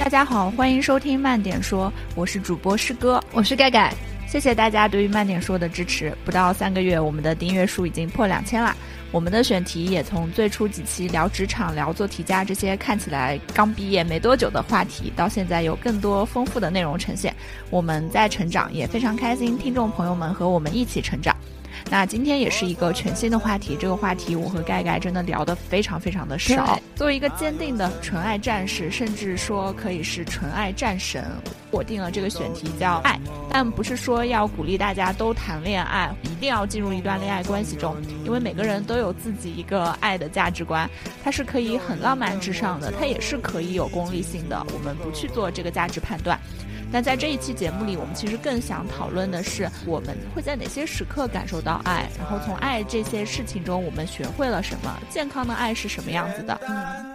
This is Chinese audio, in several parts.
大家好，欢迎收听慢点说，我是主播师哥，我是盖盖。谢谢大家对于慢点说的支持，不到三个月，我们的订阅数已经破两千啦。我们的选题也从最初几期聊职场、聊做题家这些看起来刚毕业没多久的话题，到现在有更多丰富的内容呈现。我们在成长，也非常开心，听众朋友们和我们一起成长。那今天也是一个全新的话题，这个话题我和盖盖真的聊得非常非常的少。作为一个坚定的纯爱战士，甚至说可以是纯爱战神，我定了这个选题叫爱，但不是说要鼓励大家都谈恋爱，一定要进入一段恋爱关系中，因为每个人都有自己一个爱的价值观，它是可以很浪漫至上的，它也是可以有功利性的，我们不去做这个价值判断。那在这一期节目里，我们其实更想讨论的是，我们会在哪些时刻感受到爱，然后从爱这些事情中，我们学会了什么？健康的爱是什么样子的？嗯，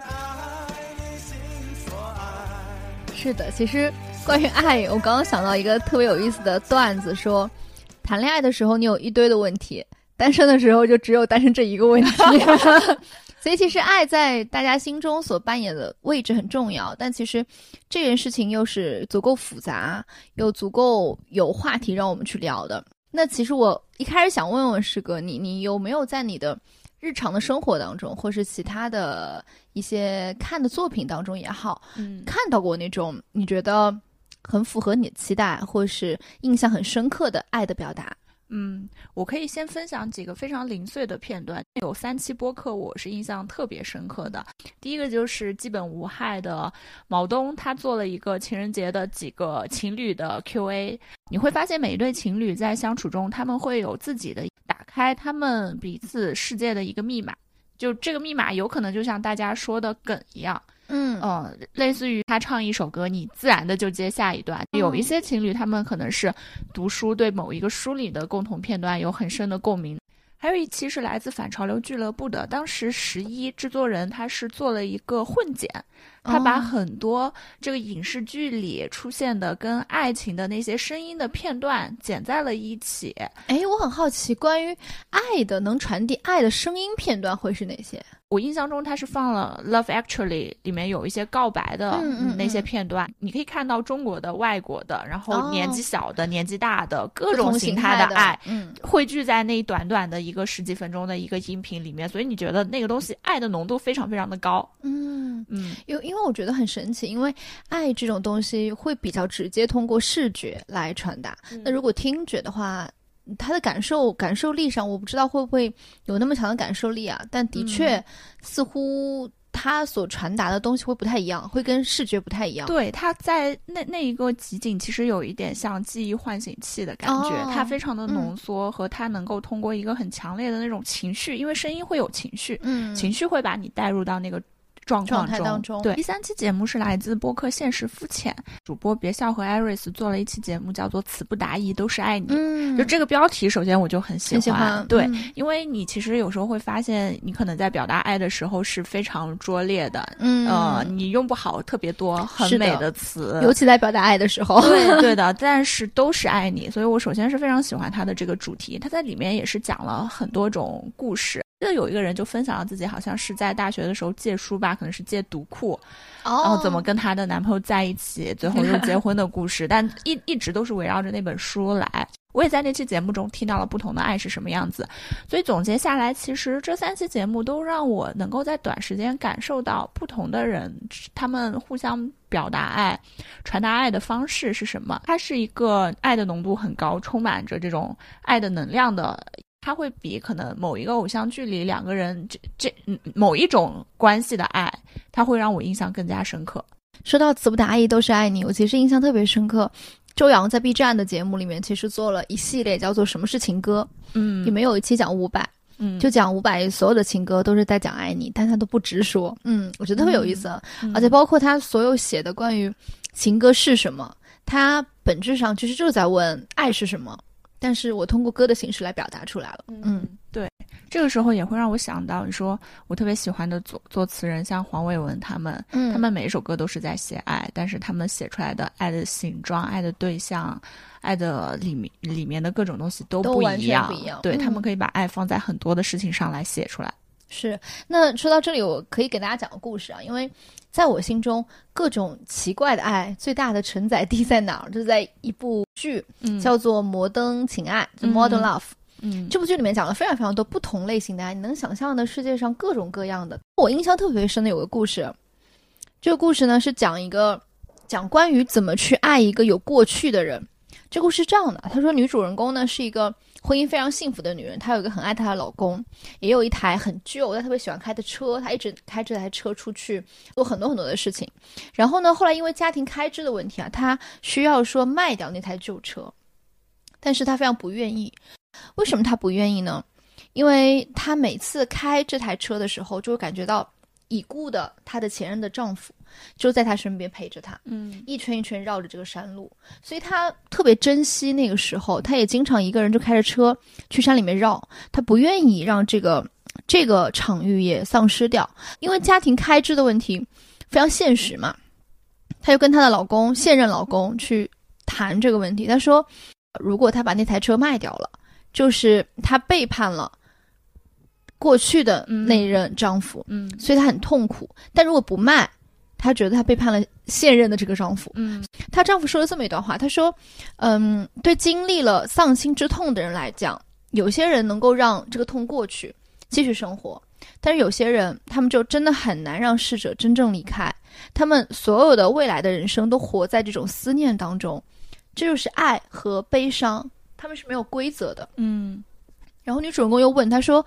是的，其实关于爱，我刚刚想到一个特别有意思的段子，说谈恋爱的时候你有一堆的问题，单身的时候就只有单身这一个问题。所以，其实爱在大家心中所扮演的位置很重要，但其实这件事情又是足够复杂，又足够有话题让我们去聊的。那其实我一开始想问问师哥，你你有没有在你的日常的生活当中，或是其他的一些看的作品当中也好，嗯，看到过那种你觉得很符合你的期待，或是印象很深刻的爱的表达？嗯，我可以先分享几个非常零碎的片段。有三期播客，我是印象特别深刻的。第一个就是基本无害的毛东，他做了一个情人节的几个情侣的 Q&A。你会发现，每一对情侣在相处中，他们会有自己的打开他们彼此世界的一个密码。就这个密码，有可能就像大家说的梗一样。嗯嗯，类似于他唱一首歌，你自然的就接下一段。有一些情侣，他们可能是读书，对某一个书里的共同片段有很深的共鸣。还有一期是来自反潮流俱乐部的，当时十一制作人他是做了一个混剪，他把很多这个影视剧里出现的跟爱情的那些声音的片段剪在了一起。哎，我很好奇，关于爱的能传递爱的声音片段会是哪些？我印象中他是放了《Love Actually》里面有一些告白的那些片段，你可以看到中国的、外国的，然后年纪小的、年纪大的各种形态的爱，汇聚在那一短短的一个十几分钟的一个音频里面，所以你觉得那个东西爱的浓度非常非常的高。嗯嗯，因为因为我觉得很神奇，因为爱这种东西会比较直接通过视觉来传达，那如果听觉的话。他的感受感受力上，我不知道会不会有那么强的感受力啊？但的确，似乎他所传达的东西会不太一样，会跟视觉不太一样。对，他在那那一个集锦，其实有一点像记忆唤醒器的感觉，它非常的浓缩，和它能够通过一个很强烈的那种情绪，因为声音会有情绪，嗯，情绪会把你带入到那个。状况当中，对第三期节目是来自播客现实肤浅主播别笑和艾瑞斯做了一期节目，叫做“词不达意都是爱你”。嗯，就这个标题，首先我就很喜欢。对，因为你其实有时候会发现，你可能在表达爱的时候是非常拙劣的。嗯，呃，你用不好特别多很美的词，尤其在表达爱的时候。对 对的，但是都是爱你，所以我首先是非常喜欢他的这个主题。他在里面也是讲了很多种故事。记得有一个人就分享了自己好像是在大学的时候借书吧，可能是借读库，然后怎么跟她的男朋友在一起，最后又结婚的故事，但一一直都是围绕着那本书来。我也在那期节目中听到了不同的爱是什么样子，所以总结下来，其实这三期节目都让我能够在短时间感受到不同的人他们互相表达爱、传达爱的方式是什么。它是一个爱的浓度很高、充满着这种爱的能量的。它会比可能某一个偶像剧里两个人这这某一种关系的爱，它会让我印象更加深刻。说到词不达意都是爱你，我其实印象特别深刻。周扬在 B 站的节目里面，其实做了一系列叫做《什么是情歌》，嗯，里面有一期讲伍佰，嗯，就讲伍佰所有的情歌都是在讲爱你，但他都不直说，嗯，我觉得特别有意思。而且包括他所有写的关于情歌是什么，他本质上其实就是在问爱是什么。但是我通过歌的形式来表达出来了。嗯，对，这个时候也会让我想到，你说我特别喜欢的作作词人，像黄伟文他们，嗯，他们每一首歌都是在写爱，但是他们写出来的爱的形状、爱的对象、爱的里面里面的各种东西都不一样。不一样。对他们可以把爱放在很多的事情上来写出来。是。那说到这里，我可以给大家讲个故事啊，因为。在我心中，各种奇怪的爱最大的承载地在哪儿？就是在一部剧，嗯叫做《摩登情爱》（The 嗯 Modern Love）。嗯这部剧里面讲了非常非常多不同类型的爱，你能想象的世界上各种各样的。我印象特别深的有个故事，这个故事呢是讲一个讲关于怎么去爱一个有过去的人。这故事是这样的，他说女主人公呢是一个婚姻非常幸福的女人，她有一个很爱她的老公，也有一台很旧但特别喜欢开的车，她一直开这台车出去做很多很多的事情。然后呢，后来因为家庭开支的问题啊，她需要说卖掉那台旧车，但是她非常不愿意。为什么她不愿意呢？因为她每次开这台车的时候，就会感觉到已故的她的前任的丈夫就在他身边陪着他，嗯一圈一圈绕着这个山路，所以她特别珍惜那个时候。她也经常一个人就开着车去山里面绕，她不愿意让这个这个场域也丧失掉，因为家庭开支的问题非常现实嘛。她就跟她的老公现任老公去谈这个问题，她说，如果她把那台车卖掉了，就是她背叛了过去的那一任丈夫，嗯所以她很痛苦。但如果不卖，她觉得她背叛了现任的这个丈夫。嗯她丈夫说了这么一段话，他说：“嗯，对经历了丧亲之痛的人来讲，有些人能够让这个痛过去，继续生活；但是有些人，他们就真的很难让逝者真正离开。他们所有的未来的人生都活在这种思念当中，这就是爱和悲伤，他们是没有规则的。”嗯然后女主人公又问他说：“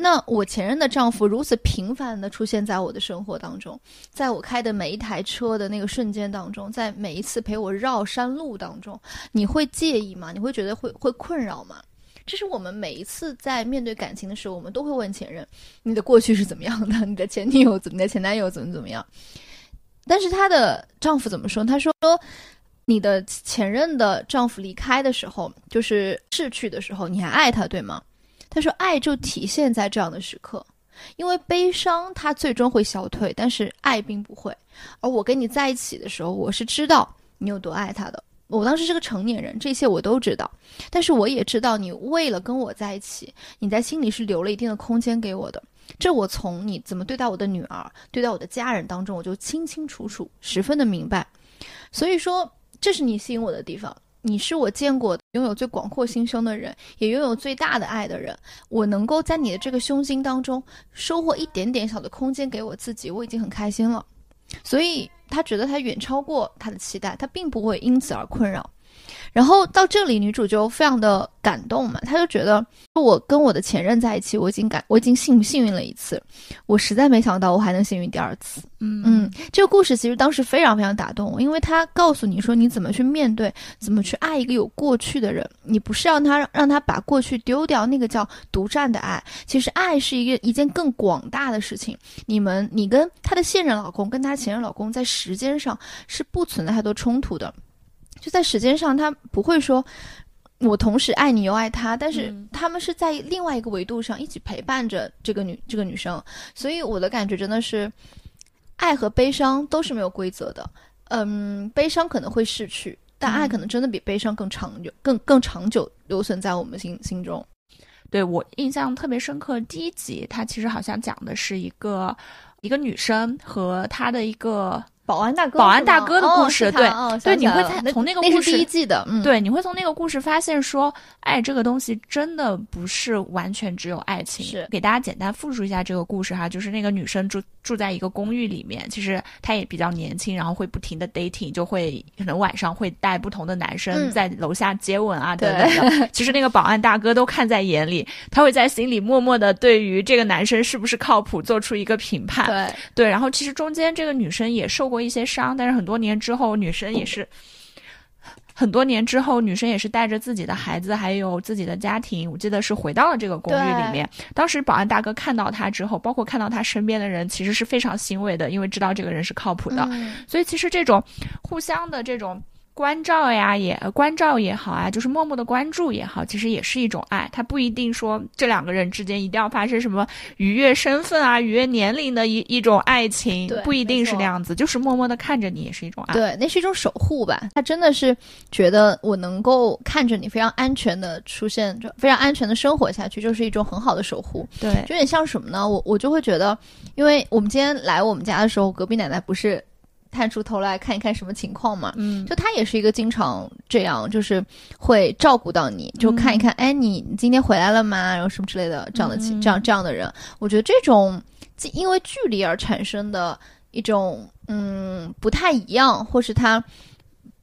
那我前任的丈夫如此频繁地出现在我的生活当中，在我开的每一台车的那个瞬间当中，在每一次陪我绕山路当中，你会介意吗？你会觉得会会困扰吗？”这是我们每一次在面对感情的时候，我们都会问前任：“你的过去是怎么样的？你的前女友怎么？你的前男友怎么怎么样？”但是她的丈夫怎么说？他说：“你的前任的丈夫离开的时候，就是逝去的时候，你还爱他，对吗？”他说：“爱就体现在这样的时刻，因为悲伤它最终会消退，但是爱并不会。而我跟你在一起的时候，我是知道你有多爱他的。我当时是个成年人，这些我都知道。但是我也知道，你为了跟我在一起，你在心里是留了一定的空间给我的。这我从你怎么对待我的女儿、对待我的家人当中，我就清清楚楚、十分的明白。所以说，这是你吸引我的地方。”你是我见过拥有最广阔心胸的人，也拥有最大的爱的人。我能够在你的这个胸襟当中收获一点点小的空间给我自己，我已经很开心了。所以他觉得他远超过他的期待，他并不会因此而困扰。然后到这里，女主就非常的感动嘛，她就觉得我跟我的前任在一起，我已经感我已经幸幸运了一次，我实在没想到我还能幸运第二次。嗯嗯，这个故事其实当时非常非常打动我，因为他告诉你说你怎么去面对，怎么去爱一个有过去的人。你不是让他让他把过去丢掉，那个叫独占的爱。其实爱是一个一件更广大的事情。你们，你跟他的现任老公跟他前任老公在时间上是不存在太多冲突的，就在时间上他不会说。我同时爱你又爱他，但是嗯他们是在另外一个维度上一起陪伴着这个女这个女生，所以我的感觉真的是，爱和悲伤都是没有规则的。嗯，悲伤可能会逝去，但爱嗯可能真的比悲伤更长久、更更长久留存在我们心心中。对我印象特别深刻，第一集它其实好像讲的是一个一个女生和她的一个保安大哥，保安大哥的故事哦、对哦、对，你会从那个那故事是第一季的，嗯，对，你会从那个故事发现说，爱这个东西真的不是完全只有爱情。是给大家简单复述一下这个故事哈，就是那个女生住住在一个公寓里面，其实她也比较年轻，然后会不停的 dating，就会可能晚上会带不同的男生嗯在楼下接吻啊等等的。其实那个保安大哥都看在眼里，他会在心里默默的对于这个男生是不是靠谱做出一个评判。对，对，然后其实中间这个女生也受过一些伤，但是很多年之后，女生也是很多年之后，女生也是带着自己的孩子还有自己的家庭，我记得是回到了这个公寓里面。当时保安大哥看到她之后，包括看到她身边的人，其实是非常欣慰的，因为知道这个人是靠谱的。嗯所以其实这种互相的这种。关照呀，也关照也好啊，就是默默的关注也好，其实也是一种爱。它不一定说这两个人之间一定要发生什么逾越身份啊、逾越年龄的一一种爱情，不一定是那样子，就是默默的看着你也是一种爱。对，那是一种守护吧。他真的是觉得我能够看着你非常安全的出现，就非常安全的生活下去，就是一种很好的守护。对，有点像什么呢？我我就会觉得，因为我们今天来我们家的时候，隔壁奶奶不是。探出头来看一看什么情况嘛？嗯，就他也是一个经常这样，就是会照顾到你，就看一看，哎，你今天回来了吗？然后什么之类的，这样的情，这样这样的人，我觉得这种因为距离而产生的一种嗯不太一样，或是他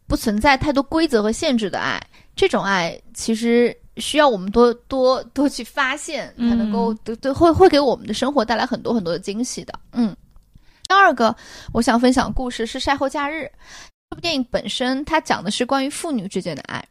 不存在太多规则和限制的爱，这种爱其实需要我们多 多多去发现，才能够对对会会给我们的生活带来很多很多的惊喜的，嗯。第二个，我想分享故事是《晒后假日》。这部电影本身，它讲的是关于父女之间的爱。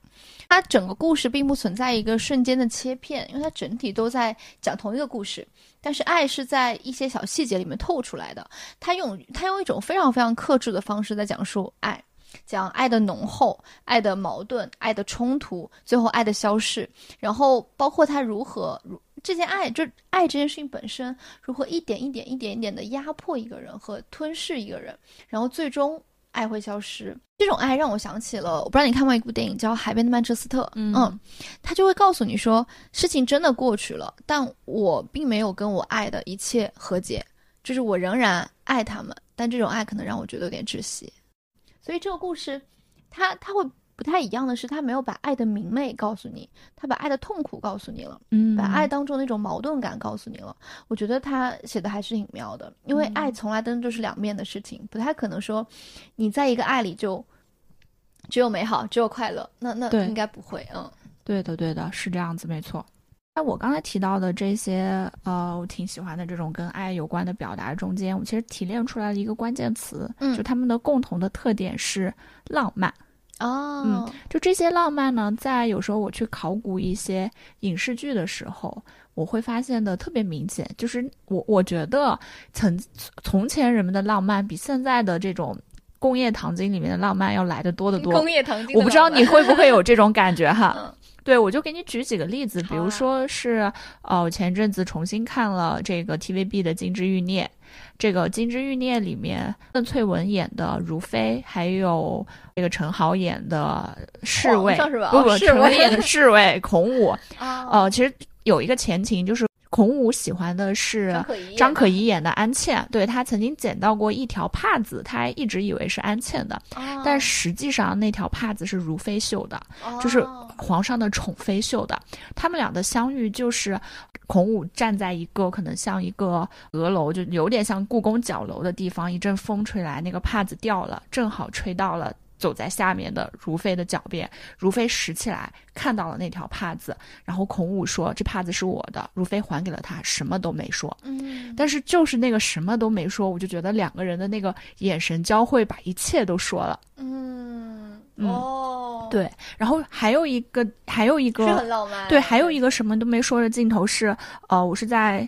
它整个故事并不存在一个瞬间的切片，因为它整体都在讲同一个故事。但是爱是在一些小细节里面透出来的。他用他用一种非常非常克制的方式在讲述爱，讲爱的浓厚、爱的矛盾、爱的冲突，最后爱的消逝，然后包括他如何如。这件爱，就爱这件事情本身，如何一点一点、一点一点的压迫一个人和吞噬一个人，然后最终爱会消失。这种爱让我想起了，我不知道你看过一部电影叫《海边的曼彻斯特》，嗯，他就会告诉你说，事情真的过去了，但我并没有跟我爱的一切和解，就是我仍然爱他们，但这种爱可能让我觉得有点窒息。所以这个故事，它它会。不太一样的是，他没有把爱的明媚告诉你，他把爱的痛苦告诉你了，嗯，把爱当中那种矛盾感告诉你了。我觉得他写的还是挺妙的，因为爱从来都就是两面的事情，不太可能说你在一个爱里就只有美好，只有快乐，那那应该不会，嗯，对的，对的，是这样子，没错。在我刚才提到的这些，呃，我挺喜欢的这种跟爱有关的表达中间，我其实提炼出来了一个关键词，嗯，就他们的共同的特点是浪漫。哦，嗯，就这些浪漫呢，在有时候我去考古一些影视剧的时候，我会发现的特别明显。就是我我觉得，曾从前人们的浪漫比现在的这种工业糖精里面的浪漫要来的多得多。工业糖精，我不知道你会不会有这种感觉哈？对，我就给你举几个例子，比如说是，呃，前阵子重新看了这个 TVB 的《金枝欲孽》。这个《金枝欲孽》里面，邓萃雯演的如妃，还有这个陈豪演的侍卫，不不，陈豪演的侍卫孔武。呃，其实有一个前情，就是孔武喜欢的是张可颐演的安茜，对他曾经捡到过一条帕子，他还一直以为是安茜的，但实际上那条帕子是如妃绣的，就是皇上的宠妃绣的。他们俩的相遇就是。孔武站在一个可能像一个阁楼，就有点像故宫角楼的地方，一阵风吹来，那个帕子掉了，正好吹到了走在下面的如妃的脚边。如妃拾起来，看到了那条帕子，然后孔武说：“这帕子是我的。”如妃还给了他，什么都没说。嗯，但是就是那个什么都没说，我就觉得两个人的那个眼神交汇，把一切都说了。嗯，哦。对，然后还有一个，还有一个，是很浪漫。对，还有一个什么都没说的镜头是，呃，我是在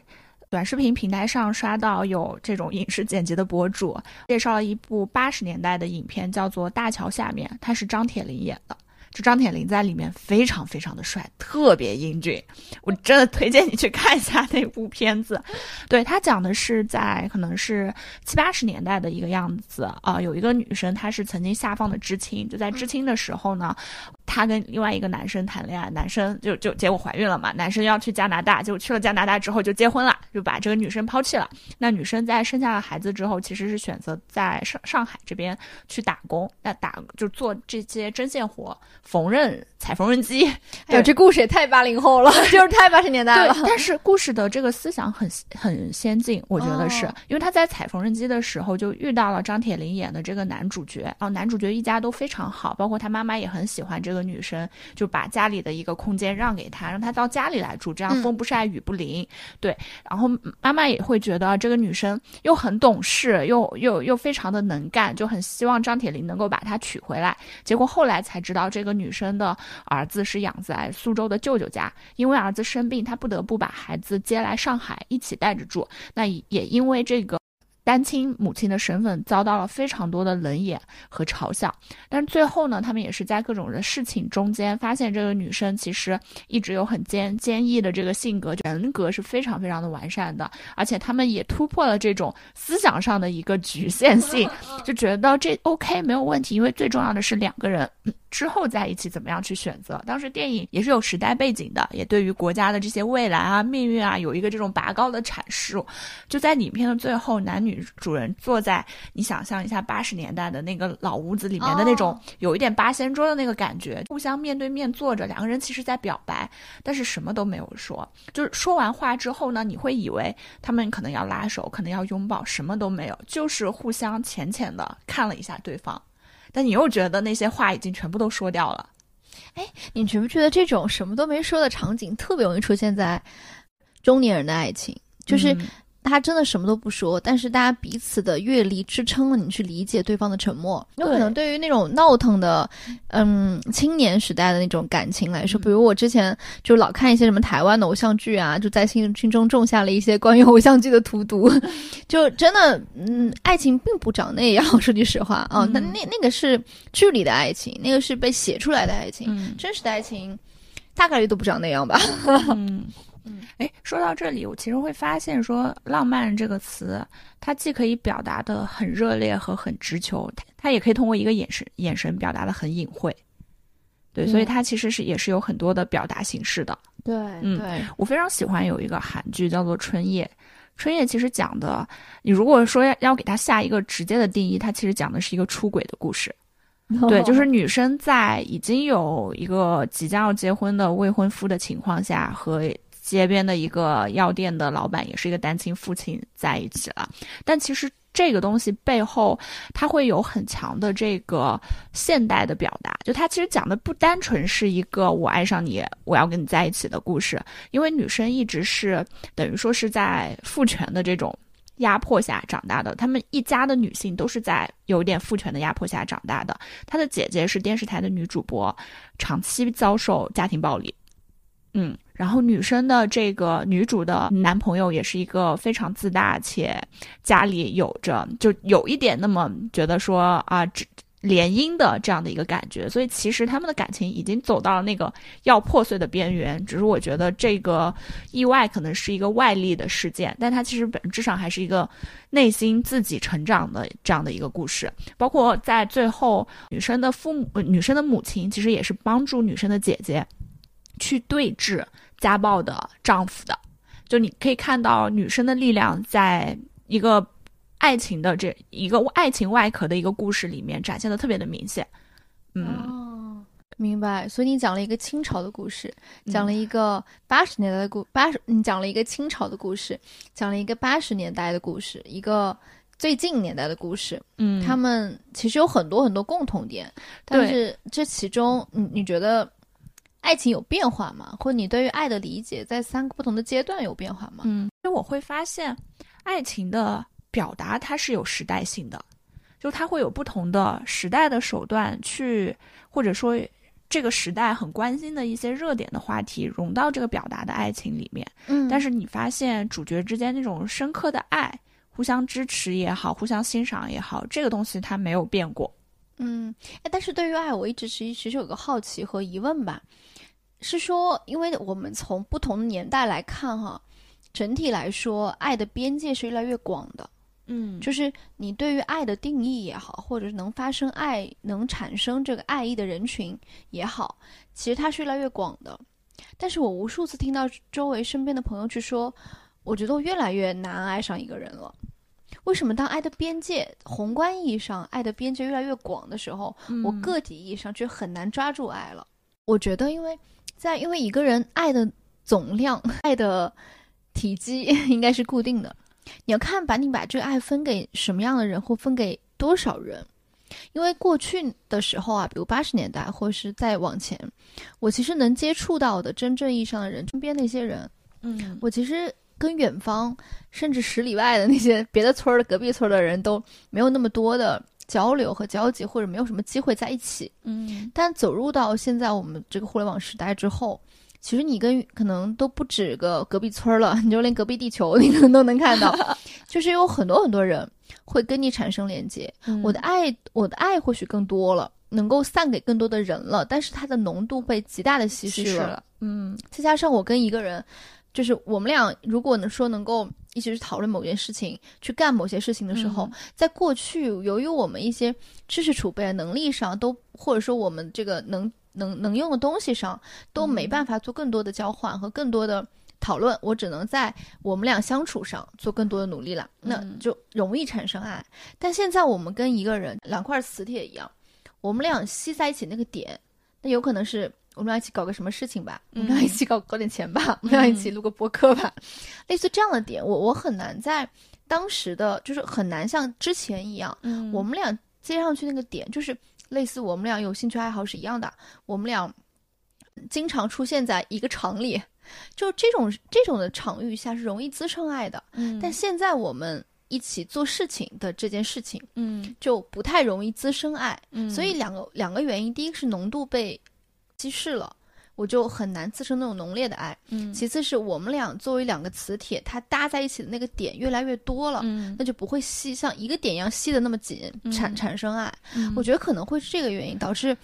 短视频平台上刷到有这种影视剪辑的博主介绍了一部八十年代的影片，叫做《大桥下面》，它是张铁林演的。就张铁林在里面非常非常的帅，特别英俊，我真的推荐你去看一下那部片子。对他讲的是在可能是七八十年代的一个样子啊，有一个女生她是曾经下放的知青，就在知青的时候呢。她跟另外一个男生谈恋爱，男生就就结果怀孕了嘛。男生要去加拿大，结果去了加拿大之后就结婚了，就把这个女生抛弃了。那女生在生下了孩子之后，其实是选择在上上海这边去打工，那打就做这些针线活，缝纫、踩缝纫机。哎呦，这故事也太八零后了，就是太八十年代了。但是故事的这个思想很很先进，我觉得是因为他在踩缝纫机的时候就遇到了张铁林演的这个男主角啊，男主角一家都非常好，包括他妈妈也很喜欢这个。女生就把家里的一个空间让给他，让他到家里来住，这样风不晒雨不淋。对，然后妈妈也会觉得这个女生又很懂事，又又又非常的能干，就很希望张铁林能够把她娶回来。结果后来才知道，这个女生的儿子是养在苏州的舅舅家，因为儿子生病，他不得不把孩子接来上海一起带着住。那也因为这个。单亲母亲的身份遭到了非常多的冷眼和嘲笑。但最后呢，他们也是在各种的事情中间发现，这个女生其实一直有很坚坚毅的这个性格，人格是非常非常的完善的，而且他们也突破了这种思想上的一个局限性，就觉得这 OK 没有问题，因为最重要的是两个人。之后在一起怎么样去选择？当时电影也是有时代背景的，也对于国家的这些未来啊、命运啊有一个这种拔高的阐述。就在影片的最后，男女主人坐在你想象一下八十年代的那个老屋子里面的那种有一点八仙桌的那个感觉，互相面对面坐着，两个人其实在表白，但是什么都没有说。就是说完话之后呢，你会以为他们可能要拉手，可能要拥抱，什么都没有，就是互相浅浅的看了一下对方。但你又觉得那些话已经全部都说掉了，哎，你觉不觉得这种什么都没说的场景特别容易出现在中年人的爱情？就是。他真的什么都不说，但是大家彼此的阅历支撑了你去理解对方的沉默。有可能对于那种闹腾的，嗯，青年时代的那种感情来说，比如我之前就老看一些什么台湾的偶像剧啊，就在心心中种下了一些关于偶像剧的荼毒。就真的，嗯，爱情并不长那样。说句实话啊，那那那个是剧里的爱情，那个是被写出来的爱情，真实的爱情大概率都不长那样吧。嗯，哎，说到这里，我其实会发现，说“浪漫”这个词，它既可以表达的很热烈和很直球，它它也可以通过一个眼神眼神表达的很隐晦。对，所以它其实是也是有很多的表达形式的。对，嗯，我非常喜欢有一个韩剧叫做《春夜》，《春夜》其实讲的，你如果说要要给它下一个直接的定义，它其实讲的是一个出轨的故事。对，就是女生在已经有一个即将要结婚的未婚夫的情况下和。街边的一个药店的老板也是一个单亲父亲在一起了，但其实这个东西背后，它会有很强的这个现代的表达，就它其实讲的不单纯是一个我爱上你，我要跟你在一起的故事，因为女生一直是等于说是在父权的这种压迫下长大的，他们一家的女性都是在有点父权的压迫下长大的，她的姐姐是电视台的女主播，长期遭受家庭暴力。嗯，然后女生的这个女主的男朋友也是一个非常自大且家里有着就有一点那么觉得说啊，联姻的这样的一个感觉，所以其实他们的感情已经走到了那个要破碎的边缘。只是我觉得这个意外可能是一个外力的事件，但它其实本质上还是一个内心自己成长的这样的一个故事。包括在最后，女生的父母、女生的母亲其实也是帮助女生的姐姐。去对峙家暴的丈夫的，就你可以看到女生的力量，在一个爱情的这一个爱情外壳的一个故事里面展现的特别的明显。嗯，明白。所以你讲了一个清朝的故事，讲了一个八十年代的故八十，你讲了一个清朝的故事，讲了一个八十年代的故事，一个最近年代的故事。嗯，他们其实有很多很多共同点，但是这其中，你你觉得？爱情有变化吗？或者你对于爱的理解在三个不同的阶段有变化吗？嗯，因为我会发现，爱情的表达它是有时代性的，就它会有不同的时代的手段去，或者说这个时代很关心的一些热点的话题融到这个表达的爱情里面。嗯，但是你发现主角之间那种深刻的爱，互相支持也好，互相欣赏也好，这个东西它没有变过。嗯，哎，但是对于爱，我一直其实有个好奇和疑问吧。是说，因为我们从不同的年代来看，哈，整体来说，爱的边界是越来越广的。嗯，就是你对于爱的定义也好，或者是能发生爱、能产生这个爱意的人群也好，其实它是越来越广的。但是我无数次听到周围身边的朋友去说，我觉得我越来越难爱上一个人了。为什么当爱的边界宏观意义上爱的边界越来越广的时候，我个体意义上却很难抓住爱了？我觉得，因为。在，因为一个人爱的总量、爱的体积 应该是固定的。你要看把你把这个爱分给什么样的人，或分给多少人。因为过去的时候啊，比如八十年代，或是再往前，我其实能接触到的真正意义上的人，身边那些人，嗯，我其实跟远方甚至十里外的那些别的村儿的隔壁村的人都没有那么多的。交流和交集，或者没有什么机会在一起。嗯，但走入到现在我们这个互联网时代之后，其实你跟可能都不止个隔壁村了，你就连隔壁地球 你可能都能看到。就是有很多很多人会跟你产生连接。我的爱，我的爱或许更多了，能够散给更多的人了，但是它的浓度被极大的稀释了。嗯，再加上我跟一个人，就是我们俩如果能说能够一起去讨论某件事情，去干某些事情的时候，在过去由于我们一些知识储备、能力上都，或者说我们这个能能能用的东西上都没办法做更多的交换和更多的讨论，我只能在我们俩相处上做更多的努力了，那就容易产生爱。但现在我们跟一个人两块磁铁一样，我们俩吸在一起那个点，那有可能是。我们俩一起搞个什么事情吧？我们俩一起搞搞点钱吧？我们俩一起录个播客吧？类似这样的点，我我很难在当时的，就是很难像之前一样，我们俩接上去那个点，就是类似我们俩有兴趣爱好是一样的，我们俩经常出现在一个场里，就这种这种的场域下是容易滋生爱的。嗯，但现在我们一起做事情的这件事情，嗯，就不太容易滋生爱。嗯，所以两个两个原因，第一个是浓度被。稀释了，我就很难滋生那种浓烈的爱。嗯，其次是我们俩作为两个磁铁，它搭在一起的那个点越来越多了，嗯，那就不会吸像一个点一样吸的那么紧，产产生爱。我觉得可能会是这个原因导致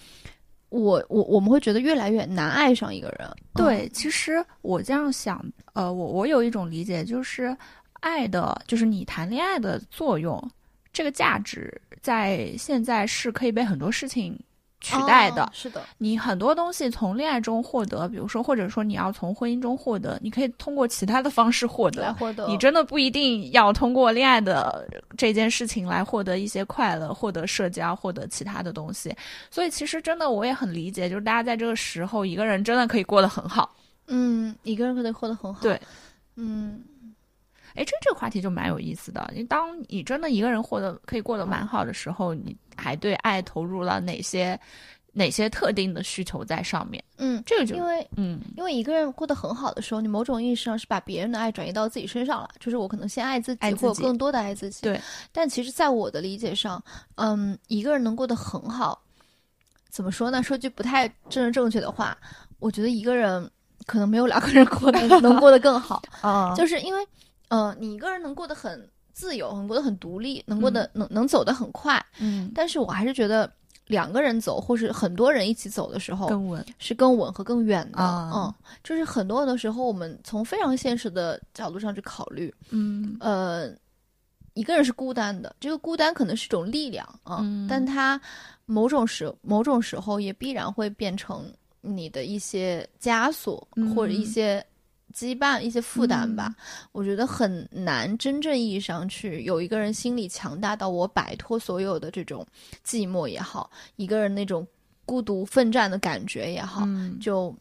我我我们会觉得越来越难爱上一个人。对，其实我这样想，呃，我我有一种理解，就是爱的，就是你谈恋爱的作用，这个价值在现在是可以被很多事情。取代的是的，你很多东西从恋爱中获得，比如说，或者说你要从婚姻中获得，你可以通过其他的方式获得。来获得，你真的不一定要通过恋爱的这件事情来获得一些快乐，获得社交，获得其他的东西。所以，其实真的我也很理解，就是大家在这个时候，一个人真的可以过得很好。嗯，一个人可以过得很好。对，嗯。哎，这这个话题就蛮有意思的。你当你真的一个人活得可以过得蛮好的时候，你还对爱投入了哪些哪些特定的需求在上面？嗯，这个就因为嗯，因为一个人过得很好的时候，你某种意义上是把别人的爱转移到自己身上了，就是我可能先爱自己，或者更多的爱自己。对。但其实，在我的理解上，嗯，一个人能过得很好，怎么说呢？说句不太政治正确的话，我觉得一个人可能没有两个人过得 能过得更好啊，就是因为。嗯，你一个人能过得很自由，能过得很独立，能过得能能走得很快。嗯，但是我还是觉得两个人走，或是很多人一起走的时候，更稳，是更稳和更远的。嗯，就是很多的时候，我们从非常现实的角度上去考虑。嗯，呃，一个人是孤单的，这个孤单可能是一种力量啊，但它某种时某种时候也必然会变成你的一些枷锁或者一些。羁绊一些负担吧，我觉得很难真正意义上去有一个人心理强大到我摆脱所有的这种寂寞也好，一个人那种孤独奋战的感觉也好，就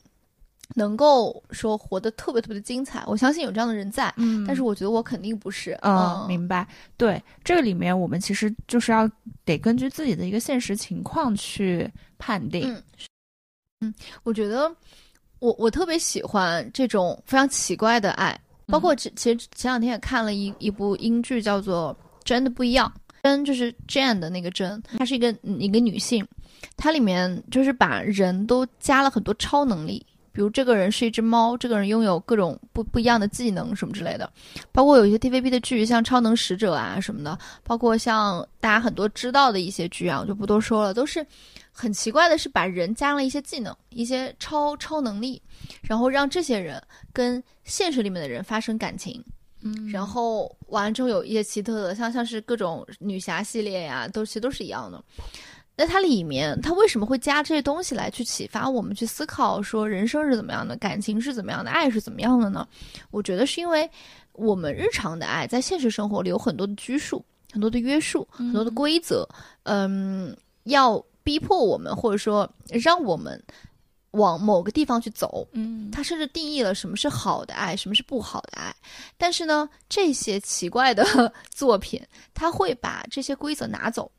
能够说活得特别特别的精彩。我相信有这样的人在，但是我觉得我肯定不是。嗯，明白。对这个里面，我们其实就是要得根据自己的一个现实情况去判定。嗯，我觉得。我我特别喜欢这种非常奇怪的爱，包括其其实前两天也看了一一部英剧，叫做《真的不一样》，真就是 Jane 的那个真，她是一个一个女性，它里面就是把人都加了很多超能力，比如这个人是一只猫，这个人拥有各种不不一样的技能什么之类的，包括有一些 TVB 的剧，像《超能使者》啊什么的，包括像大家很多知道的一些剧啊，我就不多说了，都是。很奇怪的是，把人加了一些技能、一些超超能力，然后让这些人跟现实里面的人发生感情，嗯，然后完了之后有一些奇特的，像像是各种女侠系列呀，都其实都是一样的。那它里面，它为什么会加这些东西来去启发我们去思考，说人生是怎么样的，感情是怎么样的，爱是怎么样的呢？我觉得是因为我们日常的爱在现实生活里有很多的拘束、很多的约束、很多的规则，嗯，要。逼迫我们，或者说让我们往某个地方去走，嗯，他甚至定义了什么是好的爱，什么是不好的爱。但是呢，这些奇怪的 作品，他会把这些规则拿走。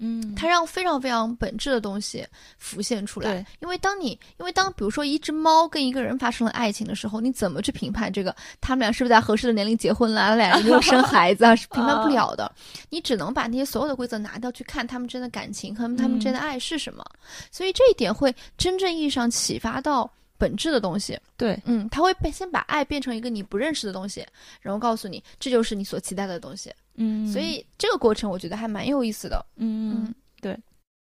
嗯，它让非常非常本质的东西浮现出来。对，因为当你，因为当比如说一只猫跟一个人发生了爱情的时候，你怎么去评判这个他们俩是不是在合适的年龄结婚了，俩人有生孩子啊？是评判不了的。你只能把那些所有的规则拿掉，去看他们之间的感情和他们之间的爱是什么。所以这一点会真正意义上启发到本质的东西。对，嗯，他会被先把爱变成一个你不认识的东西，然后告诉你这就是你所期待的东西。嗯，所以这个过程我觉得还蛮有意思的。嗯，对。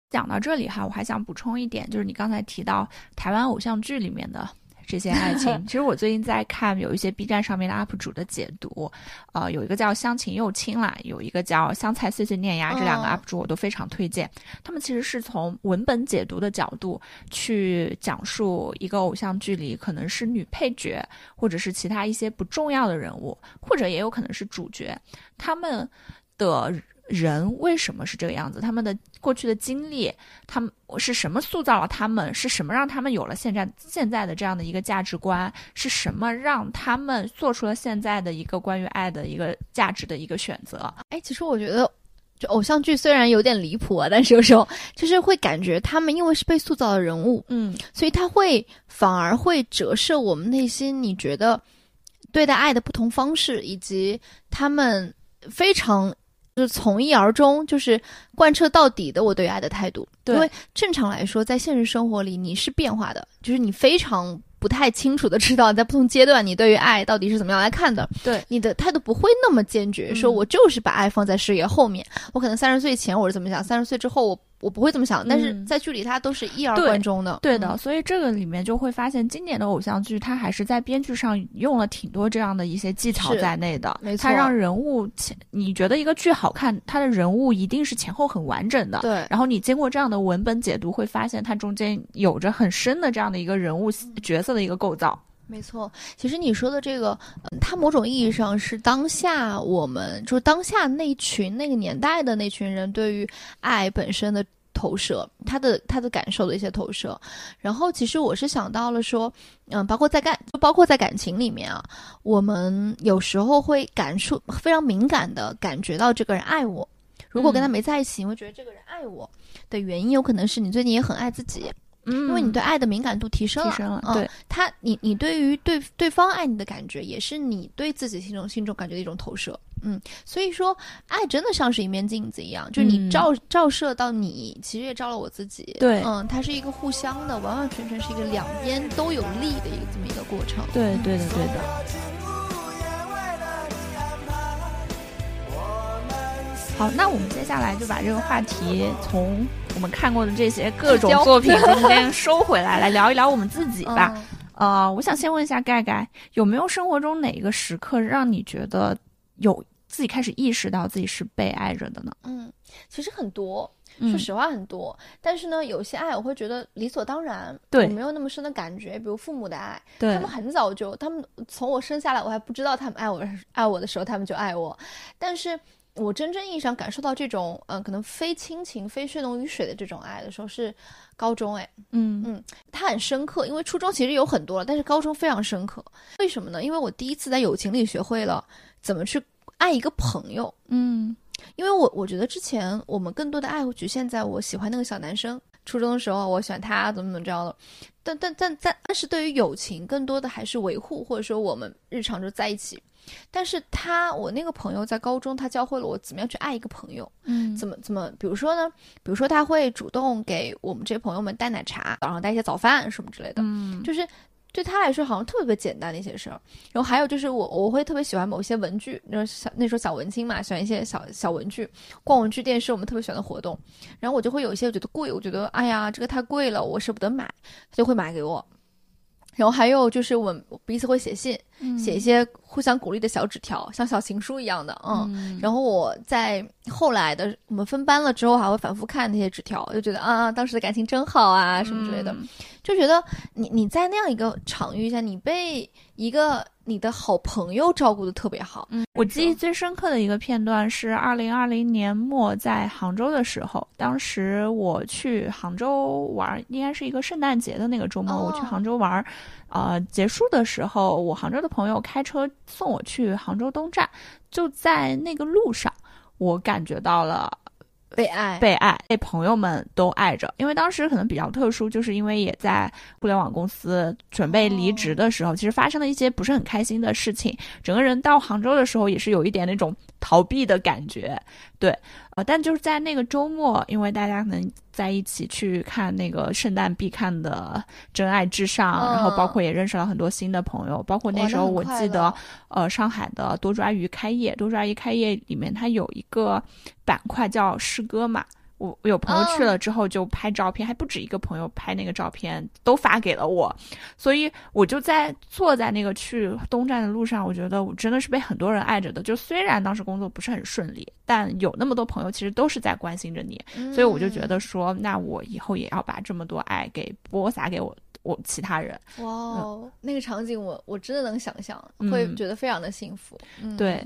讲到这里哈，我还想补充一点，就是你刚才提到台湾偶像剧里面的。这些爱情，其实我最近在看有一些 B 站上面的 UP 主的解读，呃，有一个叫香琴又青啦，有一个叫香菜碎碎念呀，这两个 UP 主我都非常推荐。他们其实是从文本解读的角度去讲述一个偶像剧里可能是女配角，或者是其他一些不重要的人物，或者也有可能是主角，他们的。人为什么是这个样子？他们的过去的经历，他们是什么塑造了他们？是什么让他们有了现在现在的这样的一个价值观？是什么让他们做出了现在的一个关于爱的一个价值的一个选择？哎，其实我觉得，就偶像剧虽然有点离谱啊，但是有时候就是会感觉他们因为是被塑造的人物，嗯，所以他会反而会折射我们内心你觉得对待爱的不同方式，以及他们非常。就是从一而终，就是贯彻到底的我对爱的态度。因为正常来说，在现实生活里你是变化的，就是你非常不太清楚的知道，在不同阶段你对于爱到底是怎么样来看的。对，你的态度不会那么坚决，说我就是把爱放在事业后面。我可能三十岁前我是怎么想，三十岁之后我。我不会这么想，但是在剧里他都是一而贯中的，对的，所以这个里面就会发现，今年的偶像剧它还是在编剧上用了挺多这样的一些技巧在内的，没错，它让人物前你觉得一个剧好看，它的人物一定是前后很完整的，对，然后你经过这样的文本解读，会发现它中间有着很深的这样的一个人物角色的一个构造。没错，其实你说的这个，它某种意义上是当下我们就是当下那群那个年代的那群人对于爱本身的投射，他的他的感受的一些投射。然后，其实我是想到了说，嗯，包括在感，就包括在感情里面啊，我们有时候会感受非常敏感的感觉到这个人爱我。如果跟他没在一起，你会觉得这个人爱我的原因，有可能是你最近也很爱自己。嗯，因为你对爱的敏感度提升了，提升了。对他，你你对于对对方爱你的感觉，也是你对自己心中心中感觉的一种投射。嗯，所以说，爱真的像是一面镜子一样，就是你照照射到你，其实也照了我自己。对，嗯，它是一个互相的，完完全全是一个两边都有利的一个这么一个过程。对，对的，对的。好，那我们接下来就把这个话题从我们看过的这些各种作品中 间收回来，来聊一聊我们自己吧。呃，我想先问一下盖盖，有没有生活中哪一个时刻让你觉得有自己开始意识到自己是被爱着的呢？嗯，其实很多，说实话很多。但是呢，有些爱我会觉得理所当然，对，我没有那么深的感觉。比如父母的爱，他们很早就，他们从我生下来，我还不知道他们爱我，爱我的时候，他们就爱我。但是。我真正意义上感受到这种，嗯，可能非亲情、非血浓于水的这种爱的时候是高中，哎，嗯。嗯，它很深刻，因为初中其实有很多了，但是高中非常深刻。为什么呢？因为我第一次在友情里学会了怎么去爱一个朋友，嗯，因为我我觉得之前我们更多的爱会局限在我喜欢那个小男生，初中的时候我喜欢他怎么怎么着的，但但但但但是对于友情，更多的还是维护，或者说我们日常就在一起。但是他，我那个朋友在高中，他教会了我怎么样去爱一个朋友。嗯，怎么怎么，比如说呢？比如说他会主动给我们这些朋友们带奶茶，早上带一些早饭什么之类的。嗯，就是对他来说好像特别特别简单的一些事儿。然后还有就是我我会特别喜欢某些文具，那小那时候小文青嘛，喜欢一些小小文具。逛文具店是我们特别喜欢的活动。然后我就会有一些我觉得贵，我觉得哎呀这个太贵了，我舍不得买，他就会买给我。然后还有就是我们彼此会写信，写一些互相鼓励的小纸条，像小情书一样的，嗯。然后我在后来的我们分班了之后，还会反复看那些纸条，就觉得啊，当时的感情真好啊，什么之类的，就觉得你你在那样一个场域下，你被一个。你的好朋友照顾的特别好。嗯，我记忆最深刻的一个片段是二零二零年末在杭州的时候，当时我去杭州玩，应该是一个圣诞节的那个周末，我去杭州玩，呃，结束的时候，我杭州的朋友开车送我去杭州东站，就在那个路上，我感觉到了。被爱，被爱，被朋友们都爱着。因为当时可能比较特殊，就是因为也在互联网公司准备离职的时候，其实发生了一些不是很开心的事情。整个人到杭州的时候，也是有一点那种逃避的感觉。对，但就是在那个周末，因为大家可能在一起去看那个圣诞必看的《真爱至上》，嗯然后包括也认识了很多新的朋友，包括那时候我记得，呃，上海的多抓鱼开业，多抓鱼开业里面它有一个板块叫诗歌嘛。我我有朋友去了之后就拍照片，还不止一个朋友拍那个照片都发给了我，所以我就在坐在那个去东站的路上，我觉得我真的是被很多人爱着的。就虽然当时工作不是很顺利，但有那么多朋友其实都是在关心着你，嗯所以我就觉得说，那我以后也要把这么多爱给播撒给我我其他人。哇哦，那个场景我我真的能想象，嗯会觉得非常的幸福。嗯，对，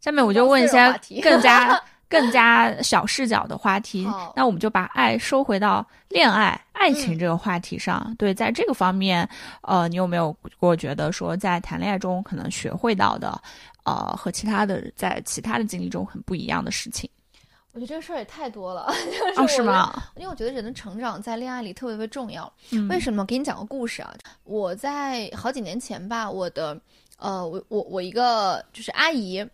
下面我就问一些更加更加小视角的话题，那我们就把爱收回到恋爱、爱情嗯这个话题上。对，在这个方面，呃，你有没有过觉得说，在谈恋爱中可能学会到的，呃，和其他的在其他的经历中很不一样的事情？我觉得这个事儿也太多了，就是哦，是吗？因为我觉得人的成长在恋爱里特别特别重要。嗯为什么？给你讲个故事啊。我在好几年前吧，我的呃，我我我一个就是阿姨，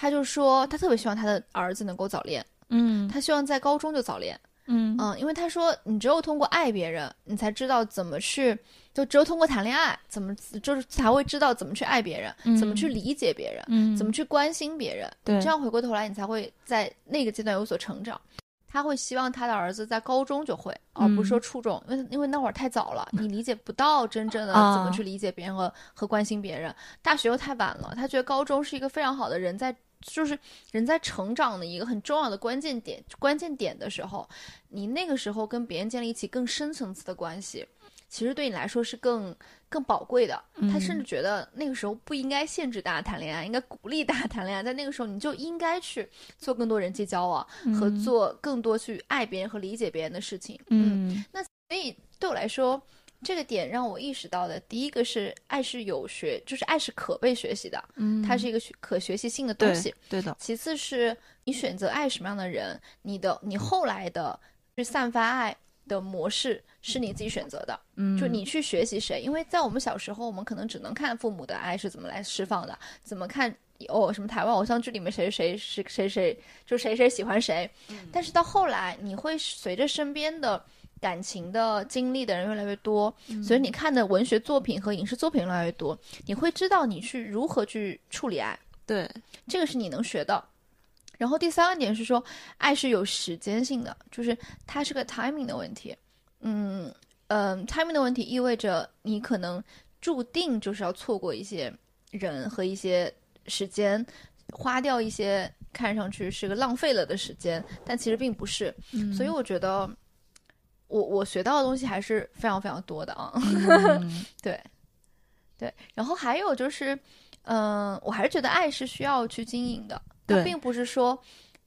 她就说他特别希望他的儿子能够早恋，嗯他希望在高中就早恋。嗯嗯，因为他说你只有通过爱别人，你才知道怎么去，就只有通过谈恋爱，怎么就是才会知道怎么去爱别人，怎么去理解别人，嗯，怎么去关心别人。对这样回过头来，你才会在那个阶段有所成长。他会希望他的儿子在高中就会，而不是说初中，因为因为那会儿太早了，你理解不到真正的啊怎么去理解别人和、和关心别人。大学又太晚了，他觉得高中是一个非常好的人在，就是人在成长的一个很重要的关键点。关键点的时候，你那个时候跟别人建立起更深层次的关系，其实对你来说是更更宝贵的。他甚至觉得那个时候不应该限制大家谈恋爱，应该鼓励大家谈恋爱。在那个时候，你就应该去做更多人际交往、和做更多去爱别人和理解别人的事情。嗯那所以对我来说，这个点让我意识到的，第一个是爱是有学，就是爱是可被学习的，嗯，它是一个学可学习性的东西对。对的，其次是你选择爱什么样的人，你的你后来的去散发爱的模式是你自己选择的。嗯，就你去学习谁，因为在我们小时候，我们可能只能看父母的爱是怎么来释放的，怎么看哦什么台湾偶像剧里面谁谁谁谁谁就谁谁喜欢谁，但是到后来你会随着身边的。感情的经历的人越来越多，所以你看的文学作品和影视作品越来越多，你会知道你去如何去处理爱，对，这个是你能学的。然后第三个点是说，爱是有时间性的，就是它是个 timing 的问题。嗯嗯、t i m i n g 的问题意味着你可能注定就是要错过一些人和一些时间，花掉一些看上去是个浪费了的时间，但其实并不是。嗯所以我觉得，我我学到的东西还是非常非常多的啊。嗯。对，对，然后还有就是，嗯、我还是觉得爱是需要去经营的，它对。并不是说，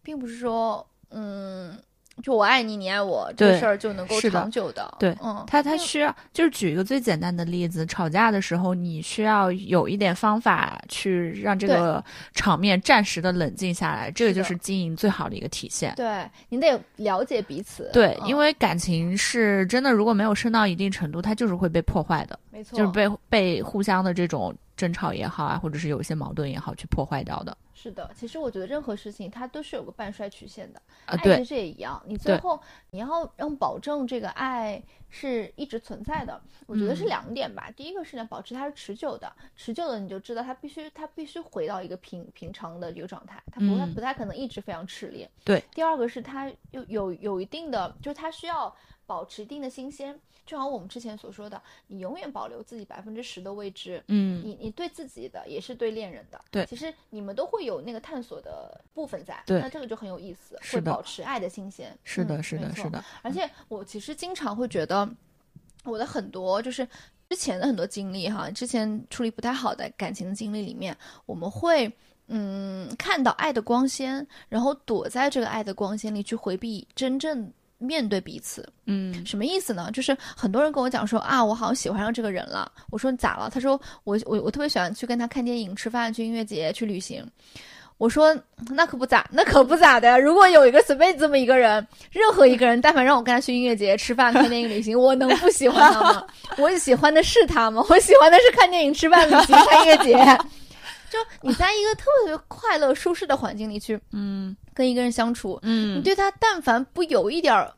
并不是说，嗯，就我爱你，你爱我这个事儿就能够长久的。对嗯，他他需要，就是举一个最简单的例子，吵架的时候，你需要有一点方法去让这个场面暂时的冷静下来，这个就是经营最好的一个体现。对你得了解彼此。对，嗯因为感情是真的，如果没有升到一定程度，它就是会被破坏的，没错，就是被被互相的这种争吵也好啊，或者是有一些矛盾也好，去破坏掉的。是的，其实我觉得任何事情它都是有个半衰曲线的，啊，对爱其实也一样。你最后你要让保证这个爱是一直存在的，我觉得是嗯两点吧。第一个是呢，保持它是持久的，持久的你就知道它必须它必须回到一个平平常的一个状态，它不它嗯不太可能一直非常炽烈。对。第二个是它有有有一定的，就是它需要保持一定的新鲜，就好像我们之前所说的，你永远保留自己百分之十的未知，嗯，你你对自己的也是对恋人的，对。其实你们都会有那个探索的部分在，对那这个就很有意思，会保持爱的新鲜，是的，嗯是的，是的，而且我其实经常会觉得，我的很多就是之前的很多经历哈，之前处理不太好的感情的经历里面，我们会嗯看到爱的光鲜，然后躲在这个爱的光鲜里去回避真正面对彼此。嗯什么意思呢？就是很多人跟我讲说啊，我好像喜欢上这个人了。我说你咋了？他说我我我特别喜欢去跟他看电影、吃饭、去音乐节、去旅行。我说那可不咋，那可不咋的。如果有一个随便这么一个人，任何一个人，但凡让我跟他去音乐节、吃饭、看电影、旅行，我能不喜欢他吗？我喜欢的是他吗？我喜欢的是看电影、吃饭、旅行、看音乐节。就你在一个特别快乐、舒适的环境里去，嗯。跟一个人相处，嗯。你嗯，对他但凡不有一点儿